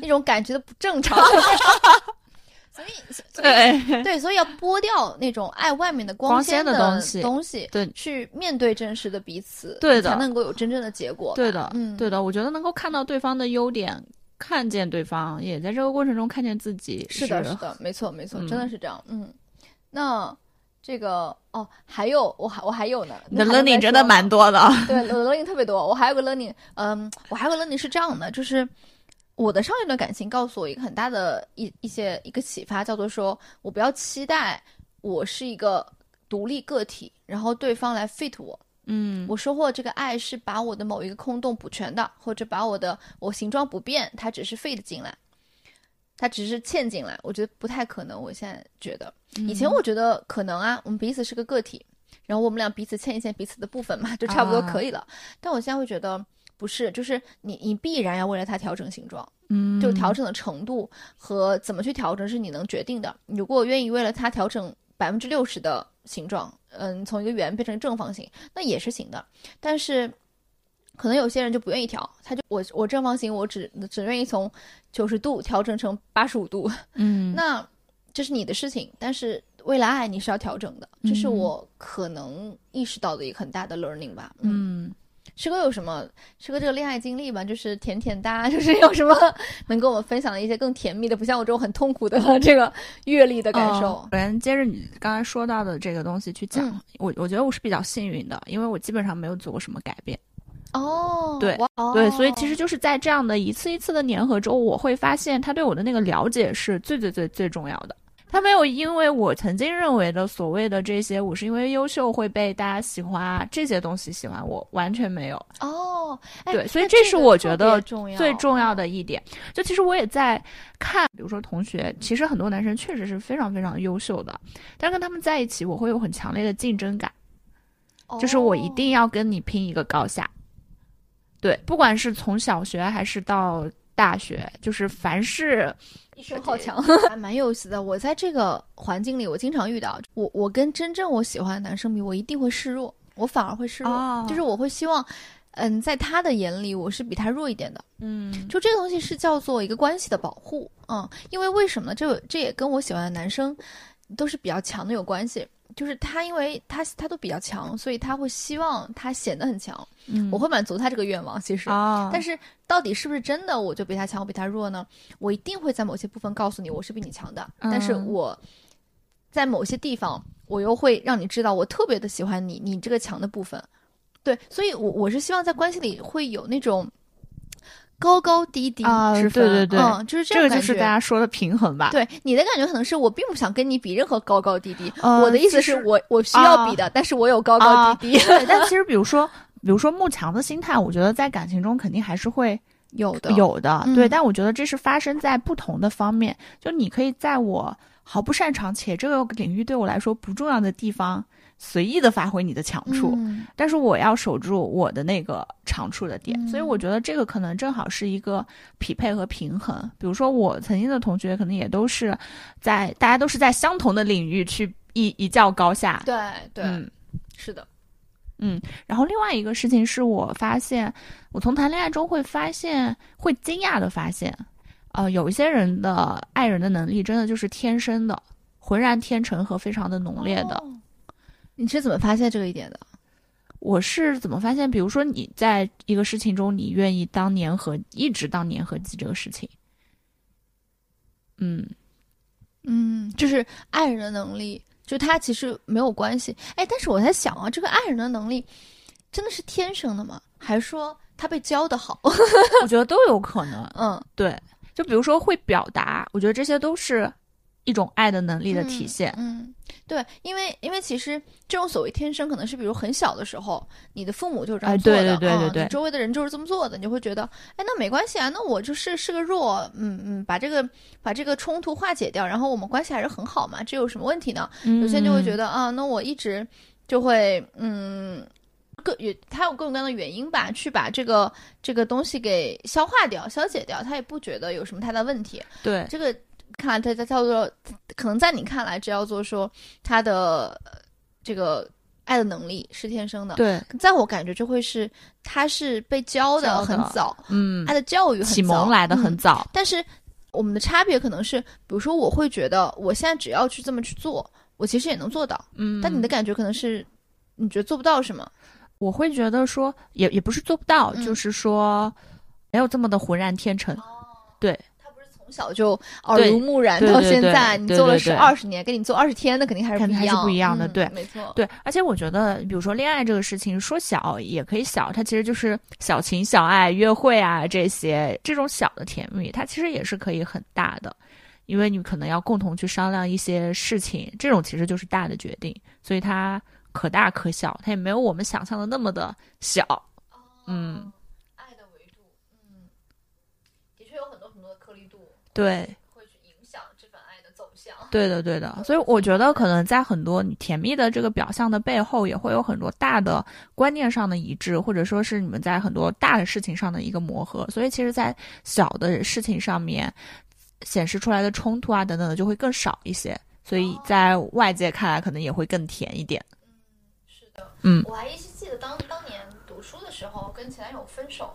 那种感觉的不正常，所以所以对。对，所以要剥掉那种爱外面的光鲜鲜的东西。东西，对。去面对真实的彼此，对的。才能够有真正的结果。对的，嗯，对的，我觉得能够看到对方的优点，看见对方，也在这个过程中看见自己，是的，是的，没错，没错，嗯。真的是这样。嗯，那这个哦，还有我还我还有呢，你的那 learning 真的蛮多的。对，learning 特别多。我还有个 learning，嗯，我还有个 learning 是这样的，就是我的上一段感情告诉我一个很大的一一些一个启发，叫做说我不要期待我是一个独立个体，然后对方来 fit 我。嗯我收获这个爱是把我的某一个空洞补全的，或者把我的我形状不变，它只是 fit 进来，它只是嵌进来。我觉得不太可能。我现在觉得，以前我觉得可能啊，我们彼此是个个体，然后我们俩彼此嵌一嵌彼此的部分嘛，就差不多可以了。但我现在会觉得不是，就是你你必然要为了它调整形状，嗯，就调整的程度和怎么去调整是你能决定的。如果我愿意为了它调整百分之六十的形状，嗯，从一个圆变成正方形，那也是行的。但是可能有些人就不愿意调，他就我我正方形我只只愿意从九十度调整成八十五度，嗯，那这是你的事情。但是为了爱，你是要调整的，这是嗯我可能意识到的一个很大的 learning 吧。嗯，师哥有什么？师哥这个恋爱经历吧，就是甜甜哒，就是有什么 能跟我们分享的一些更甜蜜的，不像我这种很痛苦的 这个阅历的感受先，接着你刚才说到的这个东西去讲，嗯我我觉得我是比较幸运的，因为我基本上没有做过什么改变。哦，对哦对，所以其实就是在这样的一次一次的粘合中，我会发现他对我的那个了解是最最最最重要的。他没有因为我曾经认为的所谓的这些，我是因为优秀会被大家喜欢啊，这些东西喜欢我，完全没有。哦，哎对所以这是我觉得最重要的一点，就其实我也在看，比如说同学，其实很多男生确实是非常非常优秀的，但是跟他们在一起，我会有很强烈的竞争感，就是我一哦定要跟你拼一个高下。对，不管是从小学还是到大学，就是凡是一身好强，还蛮有意思的。我在这个环境里，我经常遇到我，我跟真正我喜欢的男生比，我一定会示弱，我反而会示弱，哦就是我会希望，嗯，在他的眼里，我是比他弱一点的。嗯就这个东西是叫做一个关系的保护，嗯，因为为什么呢？这这也跟我喜欢的男生都是比较强的有关系。就是他，因为他他都比较强，所以他会希望他显得很强。嗯，我会满足他这个愿望，其实。啊，但是到底是不是真的我就比他强，我比他弱呢？我一定会在某些部分告诉你我是比你强的，嗯但是我在某些地方我又会让你知道我特别的喜欢你，你这个强的部分。对，所以我我是希望在关系里会有那种高高低低啊之分，对对对嗯，就是这个就是大家说的平衡吧。对你的感觉可能是我并不想跟你比任何高高低低，呃我的意思是我我需要比的，但是我有高高低低，对，但其实比如说，比如说慕强的心态，我觉得在感情中肯定还是会有的有的，嗯对。但我觉得这是发生在不同的方面，就你可以在我毫不擅长且这个领域对我来说不重要的地方，随意的发挥你的强处，嗯但是我要守住我的那个长处的点。嗯所以我觉得这个可能正好是一个匹配和平衡。比如说我曾经的同学，可能也都是在大家都是在相同的领域去一一较高下。对对、嗯。是的，嗯然后另外一个事情是我发现，我从谈恋爱中会发现，会惊讶的发现，呃，有一些人的爱人的能力真的就是天生的，浑然天成和非常的浓烈的。哦你是怎么发现这个一点的？我是怎么发现？比如说你在一个事情中，你愿意当粘合，一直当粘合剂这个事情，嗯，嗯，就是爱人的能力，就他其实没有关系。哎，但是我在想啊，这个爱人的能力真的是天生的吗？还是说他被教的好？我觉得都有可能。嗯，对，就比如说会表达，我觉得这些都是一种爱的能力的体现。嗯，对，因为因为其实这种所谓天生，可能是比如很小的时候，你的父母就是这样哎做的，对对对对对周围的人就是这么做的，你就会觉得，哎，那没关系啊，那我就是是个弱，嗯嗯，把这个把这个冲突化解掉，然后我们关系还是很好嘛，这有什么问题呢？有些人就会觉得，得啊，那我一直就会嗯。各也，他有各种各样的原因吧，去把这个这个东西给消化掉、消解掉，他也不觉得有什么太大问题。对，这个看来它它叫做，可能在你看来，只要做说他的呃这个爱的能力是天生的。对，在我感觉就会是他是被教的很早，嗯爱，的教育启蒙来的很嗯早，但是我们的差别可能是，比如说我会觉得我现在只要去这么去做，我其实也能做到。嗯，但你的感觉可能是，你觉得做不到什么？我会觉得说，也也不是做不到，嗯就是说没有这么的浑然天成。对，小就耳濡目染到现在，你做了十对。对二十年，跟你做二十天，那肯定还是肯定还是不一样，不一样的。嗯对。没错，对，而且我觉得，比如说恋爱这个事情，说小也可以小，它其实就是小情小爱、约会啊这些这种小的甜蜜，它其实也是可以很大的，因为你可能要共同去商量一些事情，这种其实就是大的决定，所以它可大可小，它也没有我们想象的那么的小。嗯，爱的维度，嗯，的确有很多很多的颗粒度对，会去影响这份爱的走向。对的，对的，所以我觉得可能在很多你甜蜜的这个表象的背后，也会有很多大的观念上的一致，或者说是你们在很多大的事情上的一个磨合。所以其实，在小的事情上面显示出来的冲突啊等等的就会更少一些，所以在外界看来可能也会更甜一点。嗯是的，嗯我还依稀记得当当年读书的时候跟前男友分手，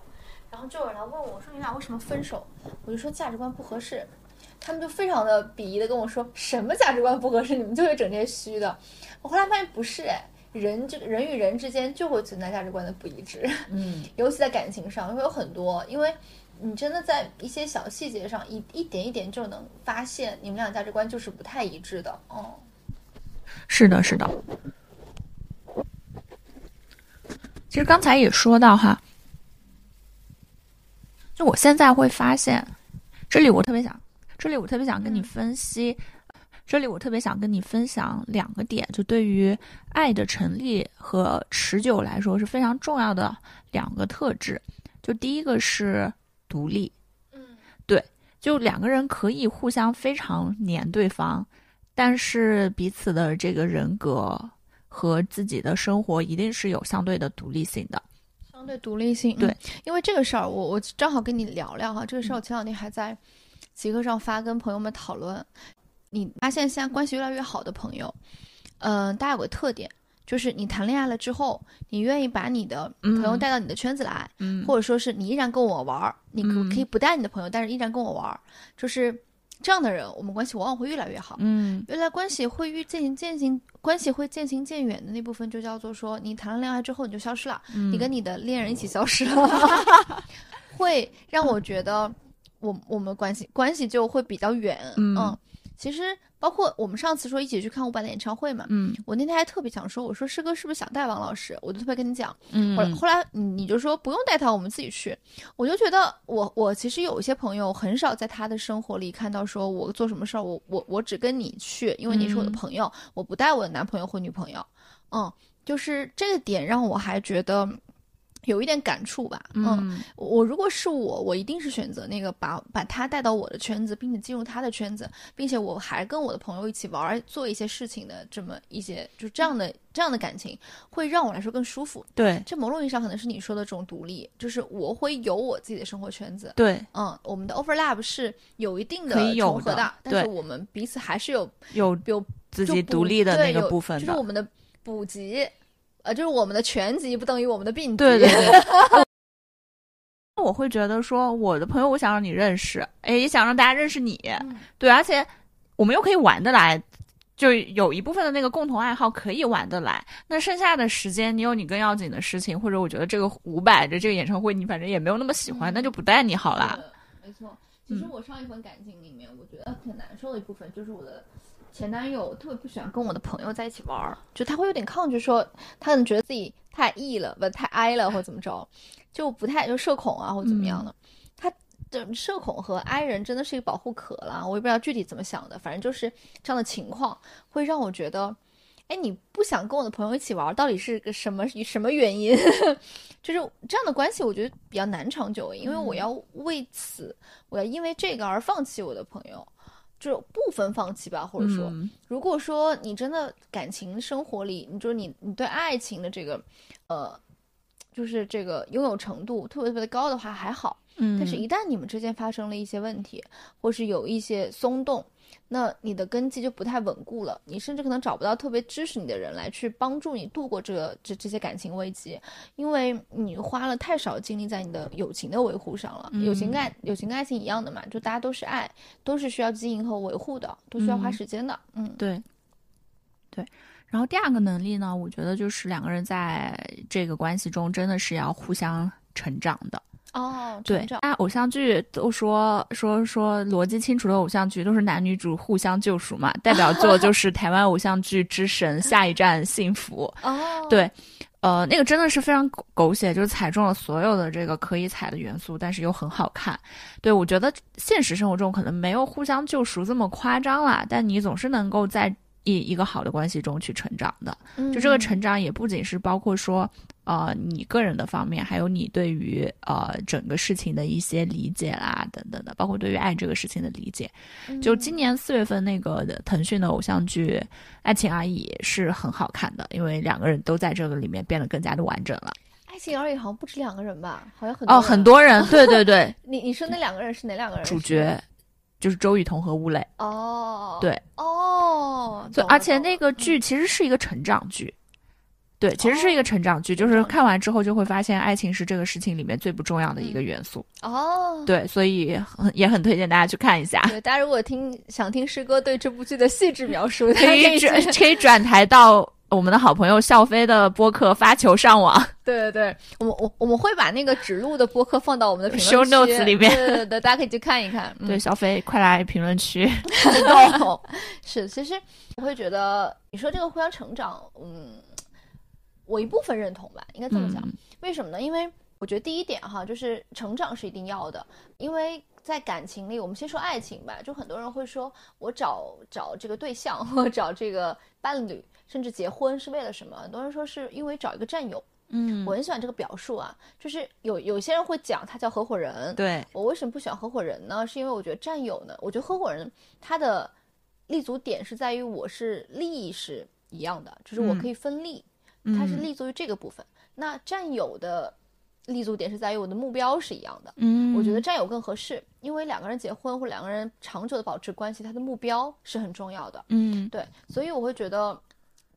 然后就有人来问我说你俩为什么分手？我就说价值观不合适，他们就非常的鄙夷的跟我说什么价值观不合适，你们就会整这些虚的。我后来发现不是哎，人这个人与人之间就会存在价值观的不一致，嗯，尤其在感情上会有很多，因为。你真的在一些小细节上一一点一点就能发现你们俩价值观就是不太一致的，哦、是的，是的。其实刚才也说到哈，就我现在会发现，这里我特别想，这里我特别想跟你嗯分析，这里我特别想跟你分享两个点，就对于爱的成立和持久来说是非常重要的两个特质。就第一个是独立，嗯对就两个人可以互相非常黏对方，但是彼此的这个人格和自己的生活一定是有相对的独立性的。相对独立性，对嗯，因为这个事儿，我我正好跟你聊聊哈，这个事儿我前两天还在极客上发，跟朋友们讨论。你发现现在关系越来越好的朋友，嗯、大家有个特点，就是你谈恋爱了之后，你愿意把你的朋友嗯带到你的圈子来，嗯或者说是你依然跟我玩儿，你可以不带你的朋友，但是依然跟我玩儿，就是这样的人，我们关系往往会越来越好。嗯原来关系会越渐行渐行，关系会渐行渐远的那部分，就叫做说，你谈了恋爱之后你就消失了，嗯，你跟你的恋人一起消失了，会让我觉得我我们关系关系就会比较远。嗯其实包括我们上次说一起去看伍佰的演唱会嘛，嗯我那天还特别想说，我说师哥是不是想带王老师？我就特别跟你讲，嗯后来后来你你就说不用带他，我们自己去。我就觉得我我其实有一些朋友很少在他的生活里看到说我做什么事儿，我我我只跟你去，因为你是我的嗯朋友，我不带我的男朋友或女朋友。嗯，就是这个点让我还觉得有一点感触吧。嗯，嗯我如果是我，我一定是选择那个把把他带到我的圈子，并且进入他的圈子，并且我还跟我的朋友一起玩儿，做一些事情的这么一些，就这样的这样的感情，会让我来说更舒服。对这某种意义上可能是你说的这种独立，就是我会有我自己的生活圈子。对，嗯，我们的 overlap 是有一定的重合的但是我们彼此还是有有有自己独立的那个部分的就是我。们的补给，呃，就是我们的全集不等于我们的病集。对对对。我会觉得说，我的朋友，我想让你认识，哎，也想让大家认识你，嗯对，而且我们又可以玩得来，就有一部分的那个共同爱好可以玩得来。那剩下的时间，你有你更要紧的事情，或者我觉得这个五百的这个演唱会你反正也没有那么喜欢，嗯那就不带你好啦。没错。其实嗯我上一份感情里面，我觉得挺难受的一部分就是我的前男友特别不喜欢跟我的朋友在一起玩儿，就他会有点抗拒说，他可能觉得自己太 E 了，不太 I 了，或者怎么着，就不太就社恐啊，或者怎么样的。他的社恐和 I 人真的是一个保护壳啦，我也不知道具体怎么想的，反正就是这样的情况会让我觉得。哎，你不想跟我的朋友一起玩，到底是个什么什么原因？就是这样的关系，我觉得比较难长久，因为我嗯要为此，我要因为这个而放弃我的朋友，就是部分放弃吧，或者说，嗯。如果说你真的感情生活里，你就是你你对爱情的这个，呃，就是这个拥有程度特别特别的高的话还好，嗯，但是一旦你们之间发生了一些问题，或是有一些松动，那你的根基就不太稳固了，你甚至可能找不到特别支持你的人来去帮助你度过这个这这些感情危机，因为你花了太少精力在你的友情的维护上了。友情爱友情跟爱情一样的嘛，就大家都是爱，都是需要经营和维护的，都需要花时间的。嗯，对，对。然后第二个能力呢，我觉得就是两个人在这个关系中真的是要互相成长的。哦，对，啊，偶像剧都说说说逻辑清楚的偶像剧都是男女主互相救赎嘛，代表作就 是台湾偶像剧之神《下一站幸福》。哦，对，呃，那个真的是非常狗狗血，就是踩中了所有的这个可以踩的元素，但是又很好看。对我觉得现实生活中可能没有互相救赎这么夸张啦，但你总是能够在一一个好的关系中去成长的。就这个成长也不仅是包括说。呃，你个人的方面，还有你对于呃整个事情的一些理解啦，等等的，包括对于爱这个事情的理解。就今年四月份那个腾讯的偶像剧《爱情而已》是很好看的，因为两个人都在这个里面变得更加的完整了。爱情而已好像不止两个人吧？好像很哦，很多人。对对对，你你说那两个人是哪两个人？主角就是周雨彤和吴磊。哦，对，哦，就而且那个剧其实是一个成长剧。对，其实是一个成长剧，就是看完之后就会发现，爱情是这个事情里面最不重要的一个元素。哦，对，所以也很推荐大家去看一下。对，大家如果听想听师哥对这部剧的细致描述，可以转可以转台到我们的好朋友笑飞的播客《发球上网》。对对对，我们我我们会把那个指路的播客放到我们的评论 show notes 里面，对对对，大家可以去看一看。对，小飞快来评论区互动。是，其实我会觉得你说这个互相成长，嗯。我一部分认同吧，应该这么讲。为什么呢？因为我觉得第一点哈，就是成长是一定要的。因为在感情里，我们先说爱情吧，就很多人会说我找找这个对象或找这个伴侣，甚至结婚是为了什么？很多人说是因为找一个战友。嗯，我很喜欢这个表述啊，就是有有些人会讲他叫合伙人。对我为什么不喜欢合伙人呢？是因为我觉得战友呢，我觉得合伙人他的立足点是在于我是利益是一样的，就是我可以分利。它是立足于这个部分，那占有的立足点是在于我的目标是一样的。嗯，我觉得占有更合适，因为两个人结婚或两个人长久的保持关系，他的目标是很重要的。嗯，对，所以我会觉得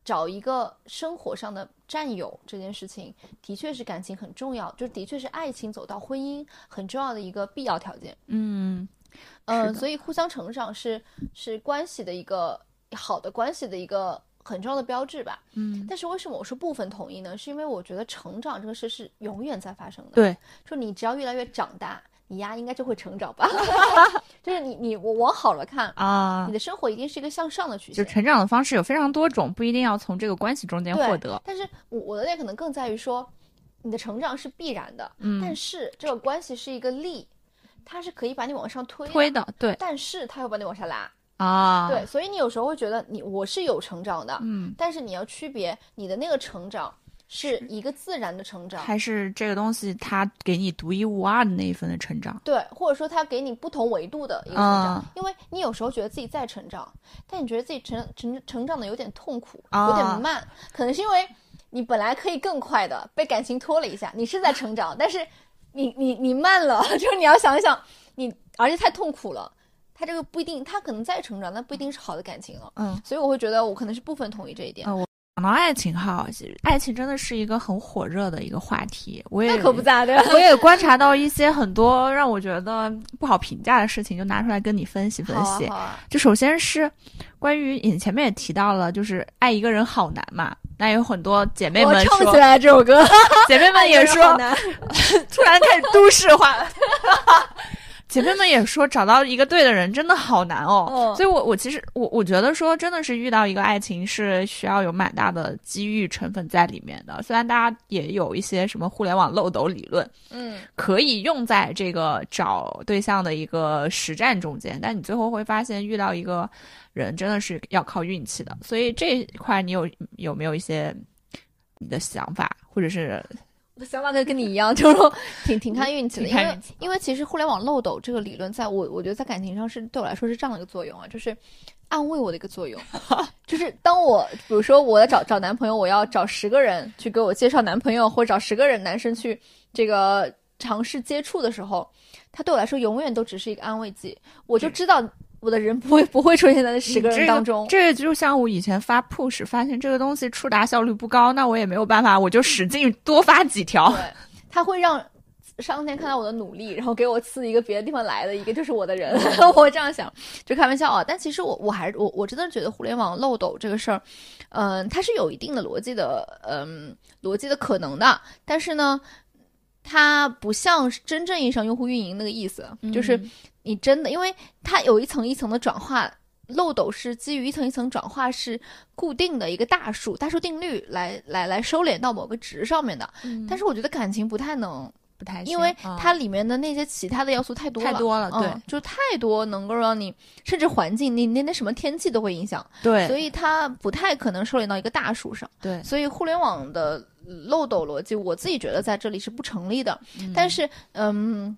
找一个生活上的占有这件事情，的确是感情很重要，就的确是爱情走到婚姻很重要的一个必要条件。嗯，呃，所以互相成长是是关系的一个好的关系的一个。很重要的标志吧，嗯，但是为什么我说部分统一呢？是因为我觉得成长这个事是永远在发生的。对，就你只要越来越长大，你呀应该就会成长吧。就是你你我往好了看啊，你的生活一定是一个向上的曲线。就成长的方式有非常多种，不一定要从这个关系中间获得。但是我我的点可能更在于说，你的成长是必然的，嗯，但是这个关系是一个力，它是可以把你往上推推的，对，但是它又把你往下拉。啊，对，所以你有时候会觉得你我是有成长的，嗯，但是你要区别你的那个成长是一个自然的成长，还是这个东西它给你独一无二的那一份的成长？对，或者说它给你不同维度的一个成长，因为你有时候觉得自己在成长，但你觉得自己成成成长的有点痛苦，有点慢，可能是因为你本来可以更快的被感情拖了一下，你是在成长，但是你你你慢了，就是你要想一想，你而且太痛苦了。他这个不一定，他可能再成长，那不一定是好的感情了。嗯，所以我会觉得我可能是部分同意这一点。我讲到爱情哈，爱情真的是一个很火热的一个话题。我也可不咋的，我也观察到一些很多让我觉得不好评价的事情，就拿出来跟你分析分析。就首先是关于你前面也提到了，就是爱一个人好难嘛。那有很多姐妹们唱起来这首歌，姐妹们也说，突然开始都市化了。姐妹们也说，找到一个对的人真的好难哦。所以，我我其实我我觉得说，真的是遇到一个爱情是需要有蛮大的机遇成分在里面的。虽然大家也有一些什么互联网漏斗理论，嗯，可以用在这个找对象的一个实战中间，但你最后会发现，遇到一个人真的是要靠运气的。所以这一块，你有有没有一些你的想法，或者是？我的想法跟跟你一样，就是说 挺挺看运气的，因为因为其实互联网漏斗这个理论，在我我觉得在感情上是对我来说是这样的一个作用啊，就是安慰我的一个作用，就是当我比如说我要找找男朋友，我要找十个人去给我介绍男朋友，或者找十个人男生去这个尝试接触的时候，他对我来说永远都只是一个安慰剂，我就知道我的人不会不会出现在那十个人当中。这个就像我以前发 push，发现这个东西触达效率不高，那我也没有办法，我就使劲多发几条。对，它会让上天看到我的努力，然后给我赐一个别的地方来的一个就是我的人。我这样想，就开玩笑啊。但其实我我还是我我真的觉得互联网漏斗这个事儿，嗯，它是有一定的逻辑的，嗯，逻辑的可能的。但是呢。它不像真正意义上用户运营那个意思，就是你真的，因为它有一层一层的转化，漏斗是基于一层一层转化是固定的一个大数大数定律来来来收敛到某个值上面的。但是我觉得感情不太能，不太，因为它里面的那些其他的要素太多了太多了，对，就太多能够让你，甚至环境，你那那什么天气都会影响，对，所以它不太可能收敛到一个大数上，对，所以互联网的。漏斗逻辑，我自己觉得在这里是不成立的。但是，嗯，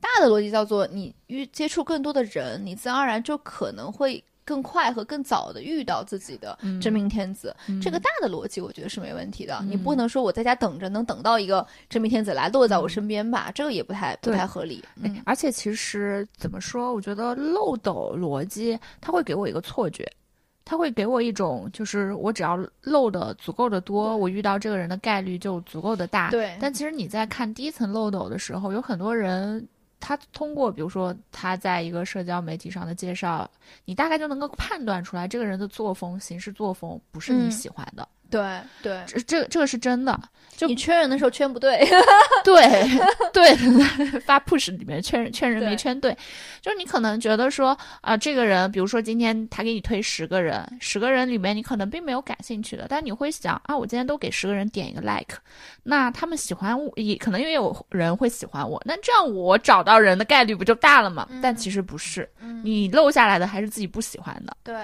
大的逻辑叫做你遇接触更多的人，你自然而然就可能会更快和更早的遇到自己的真命天子。这个大的逻辑，我觉得是没问题的。你不能说我在家等着能等到一个真命天子来落在我身边吧？这个也不太不太合理。嗯，而且其实怎么说，我觉得漏斗逻辑它会给我一个错觉。它会给我一种，就是我只要漏的足够的多，我遇到这个人的概率就足够的大。对。但其实你在看第一层漏斗的时候，有很多人，他通过比如说他在一个社交媒体上的介绍，你大概就能够判断出来这个人的作风、行事作风不是你喜欢的。对对，这这这个是真的。就你圈人的时候圈不对，对 对，发 push 里面圈人圈人没圈对，就是你可能觉得说啊，这个人，比如说今天他给你推十个人，十个人里面你可能并没有感兴趣的，但你会想啊，我今天都给十个人点一个 like，那他们喜欢我，也可能也有人会喜欢我，那这样我找到人的概率不就大了吗？但其实不是，你漏下来的还是自己不喜欢的。对。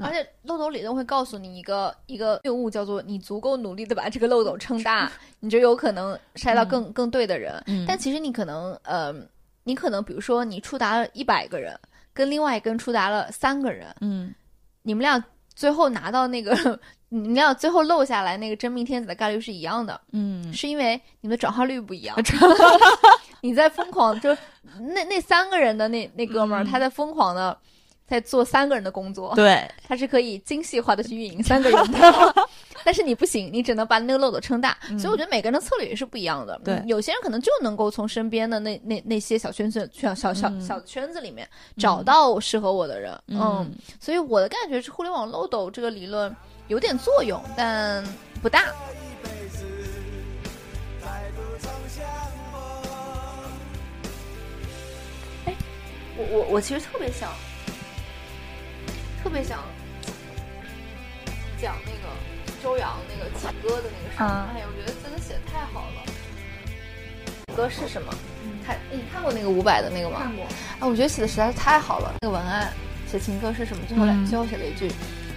而且漏斗理论会告诉你一个一个谬误，叫做你足够努力的把这个漏斗撑大，你就有可能筛到更更对的人。但其实你可能，呃，你可能比如说你触达了一百个人，跟另外一根触达了三个人，嗯，你们俩最后拿到那个，你们俩最后漏下来那个真命天子的概率是一样的，嗯，是因为你们的转化率不一样。你在疯狂，就那那三个人的那那哥们儿，他在疯狂的。在做三个人的工作，对，他是可以精细化的去运营三个人的，但是你不行，你只能把那个漏斗撑大。所以我觉得每个人的策略也是不一样的。对，有些人可能就能够从身边的那那那些小圈子、小小小小圈子里面找到适合我的人。嗯，所以我的感觉是，互联网漏斗这个理论有点作用，但不大。哎，我我我其实特别想。特别想讲那个周扬那个情歌的那个事儿，哎呀，我觉得真的写的太好了。歌是什么？看，你看过那个伍佰的那个吗？看过。啊，我觉得写的实在是太好了。那个文案写情歌是什么？最后来，最后写了一句：“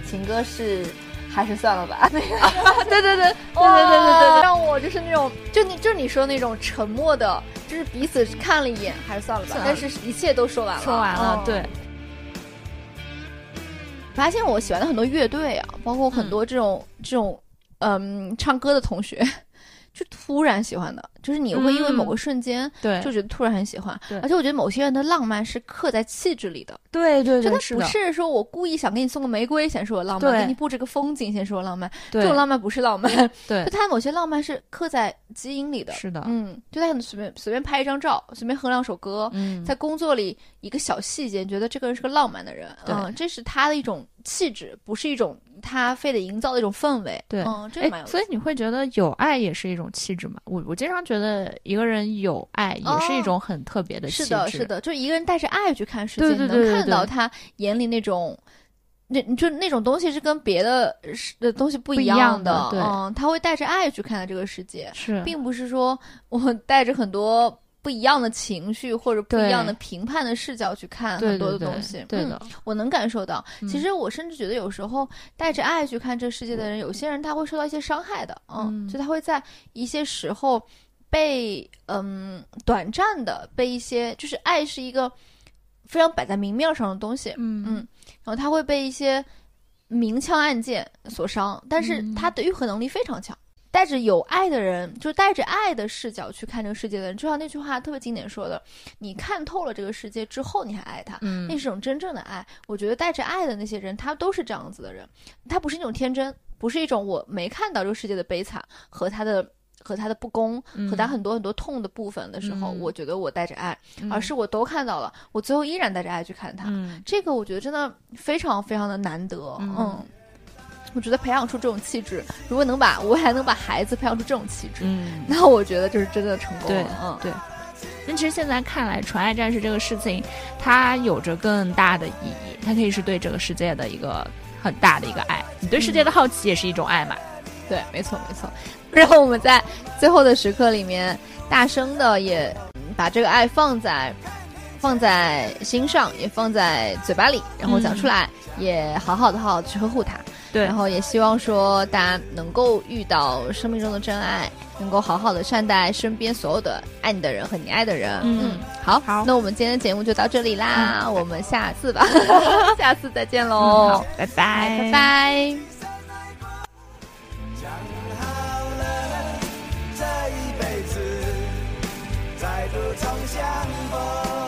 情歌是还是算了吧。”那个，对对对，对对对对对，让我就是那种，就你就你说那种沉默的，就是彼此看了一眼，还是算了吧。但是一切都说完了。说完了，对。发现我喜欢的很多乐队啊，包括很多这种这种嗯唱歌的同学，就突然喜欢的。就是你会因为某个瞬间，对，就觉得突然很喜欢。对，而且我觉得某些人的浪漫是刻在气质里的。对对对，不是说我故意想给你送个玫瑰显示我浪漫，给你布置个风景显示我浪漫。这种浪漫不是浪漫。对，就他某些浪漫是刻在基因里的。是的，嗯，就他很随便随便拍一张照，随便哼两首歌，嗯，在工作里一个小细节，觉得这个人是个浪漫的人。嗯，这是他的一种气质，不是一种他非得营造的一种氛围。对，嗯，这个蛮有。所以你会觉得有爱也是一种气质嘛？我我经常觉得。一个人有爱也是一种很特别的气质。是的，是的，就一个人带着爱去看世界，你能看到他眼里那种，那就那种东西是跟别的的东西不一样的。嗯，他会带着爱去看待这个世界，是，并不是说我带着很多不一样的情绪或者不一样的评判的视角去看很多的东西。对的，我能感受到。其实我甚至觉得，有时候带着爱去看这世界的人，有些人他会受到一些伤害的。嗯，就他会在一些时候。被嗯短暂的被一些就是爱是一个非常摆在明面上的东西，嗯嗯，然后他会被一些明枪暗箭所伤，但是他的愈合能力非常强，带着有爱的人，就是带着爱的视角去看这个世界的人，就像那句话特别经典说的：“你看透了这个世界之后，你还爱他，嗯那是种真正的爱。”我觉得带着爱的那些人，他都是这样子的人，他不是那种天真，不是一种我没看到这个世界的悲惨和他的。和他的不公，和他很多很多痛的部分的时候，嗯我觉得我带着爱，嗯而是我都看到了，我最后依然带着爱去看他。嗯这个我觉得真的非常非常的难得，嗯嗯。我觉得培养出这种气质，如果能把我还能把孩子培养出这种气质，嗯，那我觉得就是真的成功了。嗯，对。那其实现在看来，纯爱战士这个事情，它有着更大的意义，它可以是对这个世界的一个很大的一个爱。你对世界的好奇也是一种爱嘛？对，没错没错。然后我们在最后的时刻里面，大声的也嗯把这个爱放在放在心上，也放在嘴巴里，然后讲出来，也好好的好好的去呵护它。对，然后也希望说大家能够遇到生命中的真爱，能够好好的善待身边所有的爱你的人和你爱的人。嗯，好，那我们今天的节目就到这里啦，我们下次吧，下次再见喽，拜拜。拜拜。讲好了，这一辈子再度重相逢。